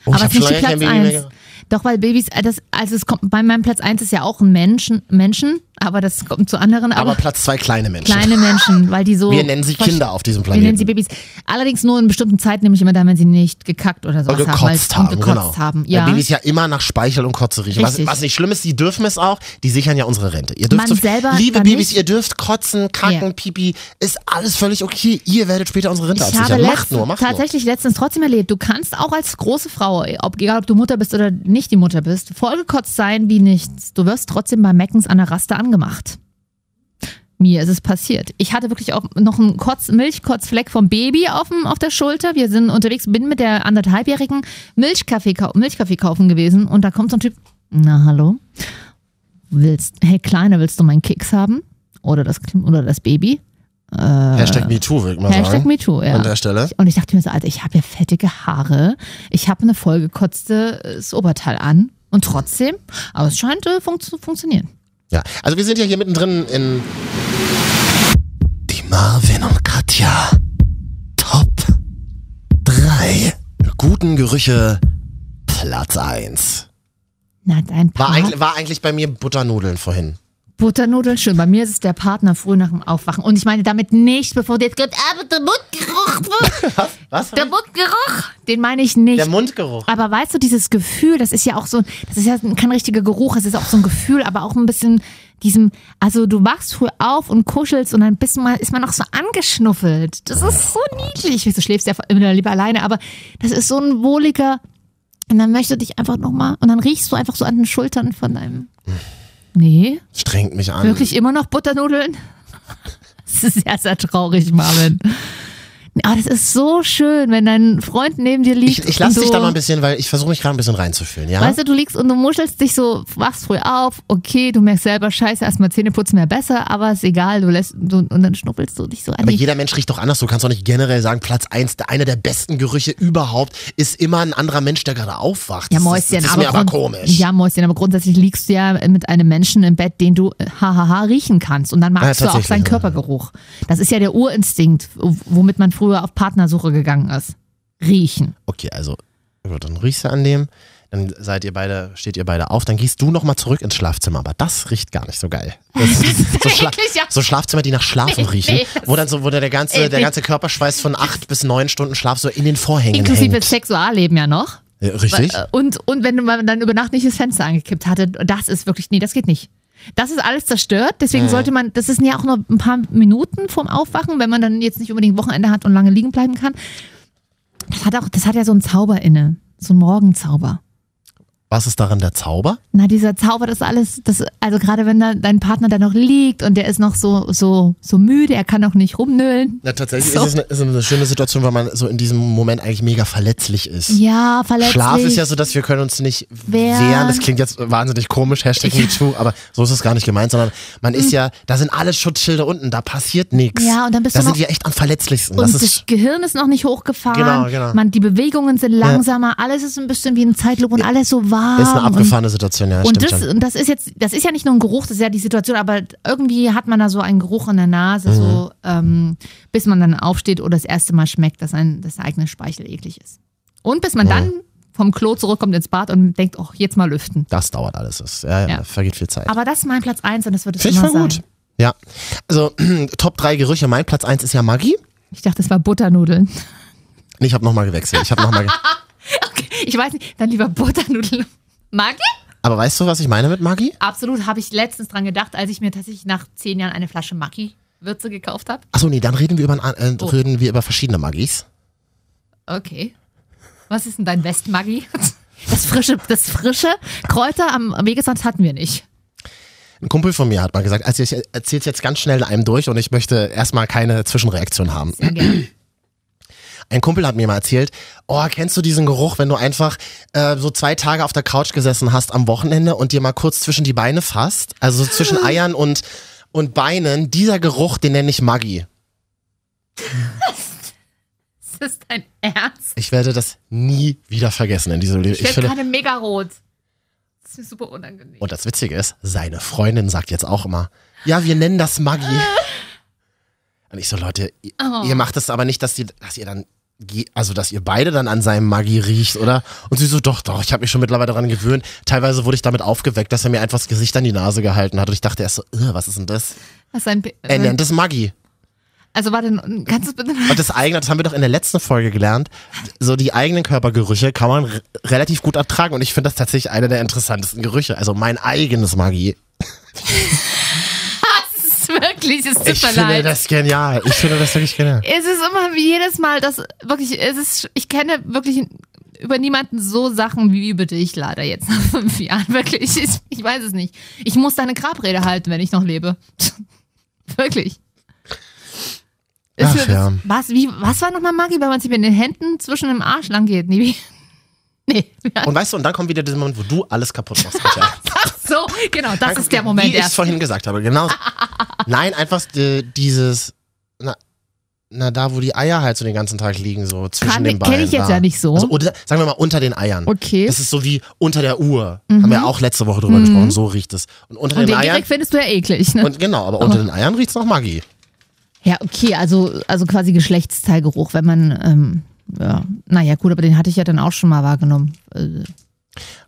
Oh, aber hab es ist nicht schon lange kein Platz Baby mehr 1. Doch, weil Babys, äh, das, also es kommt, bei meinem Platz 1 ist ja auch ein Menschen, Menschen, aber das kommt zu anderen, Aber aber, Platz zwei kleine Menschen. kleine Menschen, weil die so. Wir nennen sie Kinder auf diesem Wir nennen sie Planeten. Babys. Allerdings nur in bestimmten Zeiten, nämlich immer dann, wenn sie nicht gekackt oder Und haben. weil- gekotzt haben, und gekotzt genau. haben. Weil Ja. Babys ja immer nach Speichel und Kotze riechen. Was, was nicht schlimm ist, die dürfen es auch. Die sichern ja unsere Rente. Ihr dürft Man so, selber liebe Babys, nicht. ihr dürft kotzen, kacken, Ja. pipi. Ist alles völlig okay. Ihr werdet später unsere Rente Ich habe absichern. Macht letzt, nur, macht nur. tatsächlich letztens trotzdem erlebt, du kannst auch als große Frau, ob, egal ob du Mutter bist oder nicht die Mutter bist, vollgekotzt sein wie nichts. Du wirst trotzdem bei Meckens an der Raste angemacht. Mir ist es passiert. Ich hatte wirklich auch noch einen Kotz, Milchkotzfleck vom Baby auf, dem, auf der Schulter. Wir sind unterwegs, bin mit der anderthalbjährigen Milchkaffee, Milchkaffee kaufen gewesen und da kommt so ein Typ, na hallo, willst, hey Kleine, willst du meinen Keks haben? Oder das, oder das Baby? Hashtag MeToo, würde ich mal Hashtag sagen. MeToo, ja. An der Stelle. Und ich dachte mir so, Alter, ich habe ja fettige Haare, ich habe eine vollgekotztes Oberteil an und trotzdem, aber es scheint äh, fun zu funktionieren. Ja, also wir sind ja hier mittendrin in die Marvin und Katja Top 3 guten Gerüche Platz 1. Na, dein War Part, eigentlich, war eigentlich bei mir Butternudeln vorhin. Butternudeln, schön. Bei mir ist es der Partner früh nach dem Aufwachen. Und ich meine damit nicht, bevor der jetzt kommt, aber der Mundgeruch, Was? der Mundgeruch, den meine ich nicht. Der Mundgeruch. Aber weißt du, dieses Gefühl, das ist ja auch so, das ist ja kein richtiger Geruch, es ist auch so ein Gefühl, aber auch ein bisschen diesem, also du wachst früh auf und kuschelst und dann bist du mal, ist man auch so angeschnuffelt. Das ist so niedlich. Du schläfst ja immer lieber alleine, aber das ist so ein wohliger, und dann möchte dich einfach nochmal, und dann riechst du einfach so an den Schultern von deinem, nee, Strengt mich an. wirklich immer noch Butternudeln? Das ist sehr, sehr traurig, Marvin. Aber das ist so schön, wenn dein Freund neben dir liegt. Ich, ich lasse und dich da mal ein bisschen, weil ich versuche mich gerade ein bisschen reinzufühlen, ja? Weißt du, du liegst und du muschelst dich so, wachst früh auf, okay, du merkst selber, scheiße, erstmal Zähne putzen wäre besser, aber ist egal, du lässt, du, und dann schnuppelst du dich so an Aber jeder Mensch riecht doch anders. Du kannst doch nicht generell sagen, Platz eins, einer der besten Gerüche überhaupt ist immer ein anderer Mensch, der gerade aufwacht. Ja, Das- Mäuschen, das ist mir aber komisch. Ja, Mäuschen, aber grundsätzlich liegst du ja mit einem Menschen im Bett, den du äh, hahaha riechen kannst. Und dann magst Ja, du auch seinen. Körpergeruch. Das ist ja der Urinstinkt, womit man früher auf Partnersuche gegangen ist. Riechen. Okay, also dann riechst du an dem, dann seid ihr beide, steht ihr beide auf, dann gehst du nochmal zurück ins Schlafzimmer, aber das riecht gar nicht so geil. Das ist so, Schla eklig, ja. so Schlafzimmer, die nach Schlafen Nee, riechen, wo dann so, wo der ganze, Ey, der ganze Körperschweiß von acht bis neun Stunden Schlaf so in den Vorhängen Inklusive hängt. Sexualleben ja noch. Ja, richtig? Äh, Und, und wenn man dann über Nacht nicht das Fenster angekippt hatte, das ist wirklich, nee, das geht nicht. Das ist alles zerstört, deswegen sollte man, das sind ja auch nur ein paar Minuten vorm Aufwachen, wenn man dann jetzt nicht unbedingt Wochenende hat und lange liegen bleiben kann. Das hat auch, das hat ja so einen Zauber inne, so einen Morgenzauber. Was ist daran der Zauber? Na, dieser Zauber, das alles, das, also gerade wenn da dein Partner da noch liegt und der ist noch so, so, so müde, er kann noch nicht rumnölen. Na, tatsächlich So. ist es eine, ist eine schöne Situation, weil man so in diesem Moment eigentlich mega verletzlich ist. Ja, verletzlich. Schlaf ist ja so, dass wir können uns nicht Wehren. wehren. Das klingt jetzt wahnsinnig komisch, Hashtag MeToo, aber so ist es gar nicht gemeint, sondern man ist ja, da sind alle Schutzschilde unten, da passiert nichts. Mhm. Ja, und dann bist da du sind wir echt am verletzlichsten. Und Das das, Gehirn ist noch nicht hochgefahren. Genau, genau. Man, die Bewegungen sind langsamer, alles ist ein bisschen wie ein Zeitlupe und alles so warm. Ist eine und, abgefahrene Situation, ja, und das, und das ist jetzt, das ist ja nicht nur ein Geruch, das ist ja die Situation, aber irgendwie hat man da so einen Geruch in der Nase, Mhm. so ähm, bis man dann aufsteht oder das erste Mal schmeckt, dass ein der eigene Speichel eklig ist. Und bis man dann vom Klo zurückkommt ins Bad und denkt, oh, jetzt mal lüften. Das dauert alles. Das, ja, ja, Ja. vergeht viel Zeit. Aber das ist mein Platz eins und das wird es Finde ich immer voll sein. gut. Ja. Also, Top 3 Gerüche. Mein Platz 1 ist ja Maggi. Ich dachte, das war Butternudeln. Nee, ich habe nochmal gewechselt. Ich habe nochmal. Ich weiß nicht, dann lieber Butternudeln. Maggi? Aber weißt du, was ich meine mit Maggi? Absolut, habe ich letztens dran gedacht, als ich mir tatsächlich nach zehn Jahren eine Flasche Maggi-Würze gekauft habe. Achso, nee, dann reden wir über, äh, Oh. reden wir über verschiedene Maggis. Okay. Was ist denn dein West-Maggi? Das frische, das frische Kräuter am Wegesrand hatten wir nicht. Ein Kumpel von mir hat mal gesagt, also ich erzähle jetzt ganz schnell einem durch und ich möchte erstmal keine Zwischenreaktion haben. Sehr gerne. Ein Kumpel hat mir mal erzählt, oh, kennst du diesen Geruch, wenn du einfach äh, so zwei Tage auf der Couch gesessen hast am Wochenende und dir mal kurz zwischen die Beine fasst, also so zwischen Eiern und, und Beinen, dieser Geruch, den nenne ich Maggi. Ist das dein Ernst? Ich werde das nie wieder vergessen in diesem Leben. Ich werde gerade mega rot. Das ist mir super unangenehm. und das Witzige ist, seine Freundin sagt jetzt auch immer, ja, wir nennen das Maggi. Und ich so, Leute, ihr, Oh. ihr macht es aber nicht, dass ihr, dass ihr dann, also dass ihr beide dann an seinem Maggi riecht, oder? Und sie so, doch, doch, ich habe mich schon mittlerweile daran gewöhnt. Teilweise wurde ich damit aufgeweckt, dass er mir einfach das Gesicht an die Nase gehalten hat. Und ich dachte erst so, "Ugh, was ist denn das? Was ein, Er nennt es Maggi. also warte, kannst du bitte Und das eigene, das haben wir doch in der letzten Folge gelernt, so die eigenen Körpergerüche kann man relativ gut ertragen. Und ich finde das tatsächlich einer der interessantesten Gerüche. Also mein eigenes Maggi. Wirklich, es tut Ich mir finde leid. das genial. Ich finde das wirklich genial. Es ist immer wie jedes Mal, dass wirklich, es ist, ich kenne wirklich über niemanden so Sachen wie über dich leider jetzt nach fünf Jahren. Wirklich, ich, ich weiß es nicht. Ich muss deine Grabrede halten, wenn ich noch lebe. wirklich. Ach das- ja. Was, wie, was war nochmal Maggi, wenn man sich mit den Händen zwischen dem Arsch lang geht? Nee, wie? Nee. Und weißt du, und dann kommt wieder dieser Moment, wo du alles kaputt machst. Katja. So, genau, das ist der Moment Wie ich es vorhin gesagt habe, genau. Nein, einfach äh, dieses, na, na, da wo die Eier halt so den ganzen Tag liegen, so zwischen Kann- den Beinen. kenn ich jetzt da. ja nicht so. Also, oder, sagen wir mal, unter den Eiern. Okay. Mhm. Das ist so wie unter der Uhr. Haben wir auch letzte Woche drüber gesprochen, so riecht es. Und unter Und den den Eiern. direkt findest du ja eklig, ne? Und genau, aber unter den Eiern riecht es nach Maggi. Ja, okay, also, also quasi Geschlechtsteilgeruch, wenn man, ähm, ja, naja, gut, aber den hatte ich ja dann auch schon mal wahrgenommen. Äh,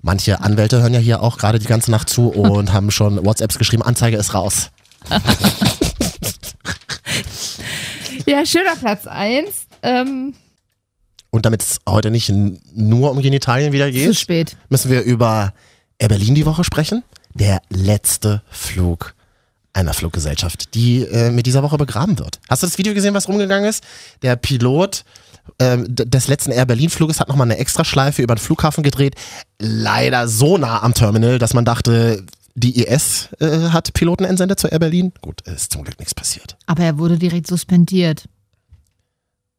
Manche Anwälte hören ja hier auch gerade die ganze Nacht zu und haben schon WhatsApps geschrieben, Anzeige ist raus. Ja, schöner Platz 1. Ähm, Und damit es heute nicht nur um Genitalien wieder zu geht, spät. müssen wir über Air Berlin die Woche sprechen. Der letzte Flug einer Fluggesellschaft, die äh, mit dieser Woche begraben wird. Hast du das Video gesehen, was rumgegangen ist? Der Pilot ähm, des letzten Air Berlin Fluges hat nochmal eine Extraschleife über den Flughafen gedreht. Leider so nah am Terminal, dass man dachte, die IS äh, hat Piloten entsendet zu Air Berlin. Gut, ist zum Glück nichts passiert. Aber er wurde direkt suspendiert.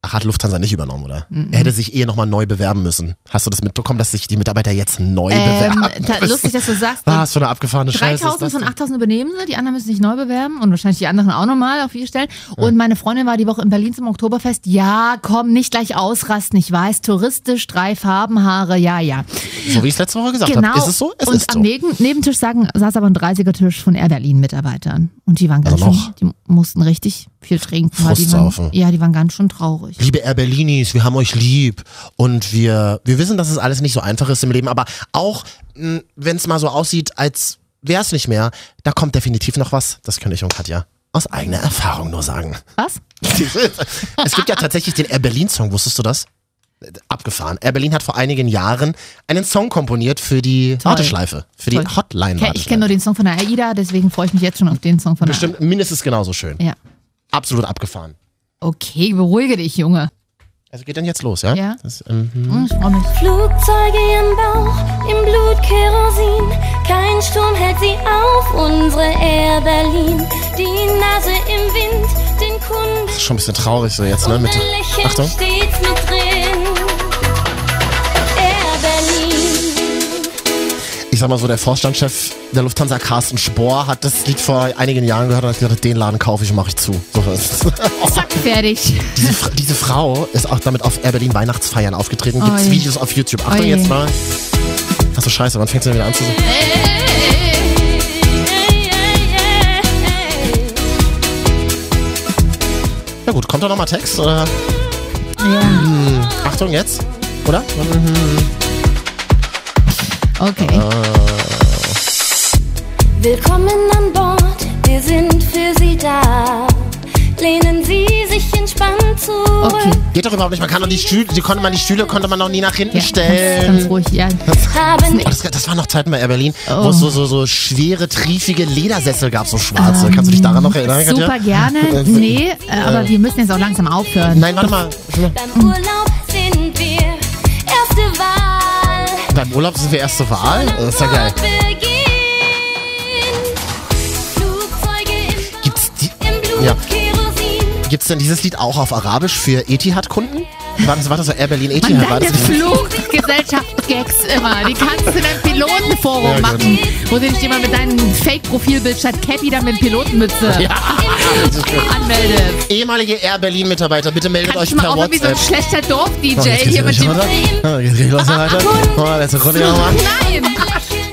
Ach, hat Lufthansa nicht übernommen, oder? Er hätte sich eh nochmal neu bewerben müssen. Hast du das mitbekommen, dass sich die Mitarbeiter jetzt neu Ähm, bewerben? ta- lustig, dass du sagst, Was für eine abgefahrene Scheiße. ist 3000 das von denn? 8000 übernehmen sie, die anderen müssen sich neu bewerben und wahrscheinlich die anderen auch nochmal auf vier Stellen. Und meine Freundin war die Woche in Berlin zum Oktoberfest. Ja, komm, nicht gleich ausrasten, ich weiß, touristisch, drei Farbenhaare, ja, ja. So wie ich es letzte Woche gesagt Genau. habe. Ist es so? Es und ist am so. Neben Nebentisch sagen, saß aber ein 30er-Tisch von Air Berlin-Mitarbeitern. Und die waren ganz Also schön, die mussten richtig viel trinken. weil die waren, ja, die waren ganz schön traurig. Liebe Air Berlinis, wir haben euch lieb und wir, wir wissen, dass es alles nicht so einfach ist im Leben, aber auch wenn es mal so aussieht, als wäre es nicht mehr, da kommt definitiv noch was. Das könnte ich und Katja aus eigener Erfahrung nur sagen. Was? es gibt ja tatsächlich den Air Berlin Song, wusstest du das? Abgefahren. Air Berlin hat vor einigen Jahren einen Song komponiert für die Toll. Warteschleife, für die Toll. Hotline. Ke- Ich kenne nur den Song von der AIDA, deswegen freue ich mich jetzt schon auf den Song von der Bestimmt mindestens genauso schön. Ja. Absolut abgefahren. Okay, beruhige dich, Junge. Also geht dann jetzt los, ja? Ja. Das, ähm, Hm, Ich freue mich. Flugzeuge im Bauch, im Blut Kerosin. Kein Sturm hält sie auf, unsere Air Berlin. Die Nase im Wind, den Kunden. ist schon ein bisschen traurig so jetzt, ne? Mit, Achtung. stets mit drin. Ich sag mal so, der Vorstandschef der Lufthansa, Carsten Spohr, hat das Lied vor einigen Jahren gehört und hat gesagt, den Laden kaufe ich, mache ich zu. So ist. Zack, fertig. diese, diese Frau ist auch damit auf Air Berlin Weihnachtsfeiern aufgetreten. Gibt's Oi. Videos auf YouTube. Achtung Oi. jetzt mal. Ach so, scheiße, wann fängt sie denn wieder an zu singen? Ja gut, kommt da nochmal Text? Oder? Ja. Achtung, jetzt? Oder? Okay. Willkommen an Bord, wir sind für Sie da. Lehnen Sie sich entspannt zurück. Okay. Geht doch überhaupt nicht. Man kann doch die Stühle, die konnte man die Stühle konnte man noch nie nach hinten Ja, ganz, stellen. ganz ruhig, ja. Oh, das, das war noch Zeiten bei Air Berlin, Oh. wo es so, so, so schwere, triefige Ledersessel gab, so schwarze. Kannst du dich daran noch erinnern? Katja? Super gerne. Nee, äh, aber wir müssen jetzt auch langsam aufhören. Nein, warte mal. beim Urlaub Beim Urlaub sind wir erste Wahl? Das ist ja geil. Gibt's, die, Ja. Gibt's denn dieses Lied auch auf Arabisch für Etihad-Kunden? War das, war das so Air Berlin Man Etihad? War deine das? Fluggesellschaft-Gags immer. Die kannst du in deinem Pilotenforum Ja, gut. machen, wo du dich immer mit deinem Fake-Profilbild statt Cappy dann mit Pilotenmütze anmeldest. Ehemalige Air Berlin-Mitarbeiter, bitte meldet Kannst euch du mal per auch mal wie so ein WhatsApp. schlechter Dorf-DJ Oh, hier mit dem... Oh, jetzt geht's los, weiter. Oh, letzte Runde nochmal. Nein!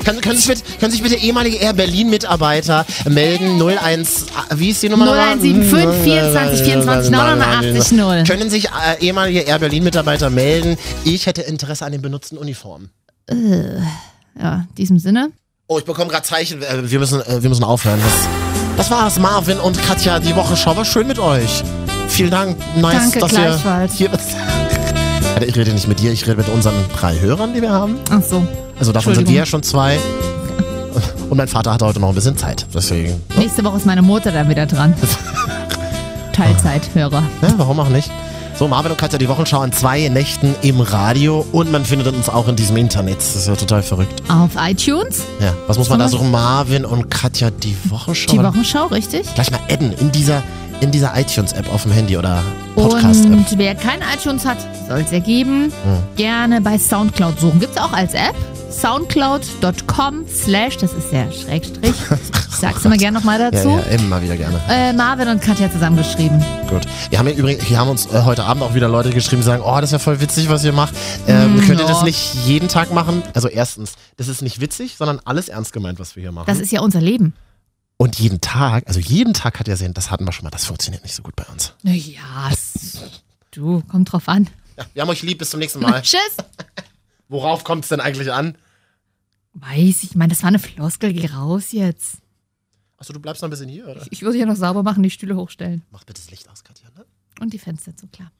Können, können, sich bitte, können sich bitte ehemalige Air Berlin-Mitarbeiter melden? 01, wie ist die Nummer? nochmal? 0175 24 24 89 0. Können sich äh, ehemalige Air Berlin-Mitarbeiter melden? Ich hätte Interesse an den benutzten Uniformen. Ja, in diesem Sinne. Oh, ich bekomme gerade Zeichen. Äh, wir, müssen, äh, wir müssen aufhören. Das, das war's, Marvin und Katja. Die Wochenschau war schön mit euch. Vielen Dank. Nice, Danke, dass gleichfalls. ihr hier Alter, Ich rede nicht mit dir, ich rede mit unseren drei Hörern, die wir haben. Ach so. Also davon sind wir ja schon zwei. Und mein Vater hatte heute noch ein bisschen Zeit. Deswegen. Nächste Woche ist meine Mutter dann wieder dran. Teilzeithörer. Ja, warum auch nicht? So, Marvin und Katja, die Wochenschau an zwei Nächten im Radio und man findet uns auch in diesem Internet. Das ist ja total verrückt. Auf iTunes, Ja, was muss man da suchen? Marvin und Katja, die Wochenschau. die Wochenschau, richtig? Gleich mal adden in dieser, in dieser iTunes-App auf dem Handy oder Podcast-App. Und wer kein iTunes hat, soll es ja geben. Gerne bei Soundcloud suchen. Gibt es auch als App. Soundcloud.com slash, das ist der Schrägstrich. Ich sag's immer gerne nochmal Ja, dazu. ja, immer wieder gerne. Äh, Marvin und Katja zusammengeschrieben. Gut. Wir haben ja übrigens, hier haben uns äh, heute Abend auch wieder Leute geschrieben, die sagen, oh, das ist ja voll witzig, was ihr macht. Ähm, könnt ihr das ja. nicht jeden Tag machen? Also erstens, das ist nicht witzig, sondern alles ernst gemeint, was wir hier machen. Das ist ja unser Leben. Und jeden Tag, also jeden Tag hat er sehen, das hatten wir schon mal, das funktioniert nicht so gut bei uns. Ja, du, kommt drauf an. Ja, wir haben euch lieb, bis zum nächsten Mal. Tschüss. Worauf kommt es denn eigentlich an? Weiß ich, ich meine, das war eine Floskel, geh raus jetzt. Achso, du bleibst noch ein bisschen hier, oder? Ich würde hier noch sauber machen, die Stühle hochstellen. Mach bitte das Licht aus, Katja, ne? Und die Fenster zu, klar.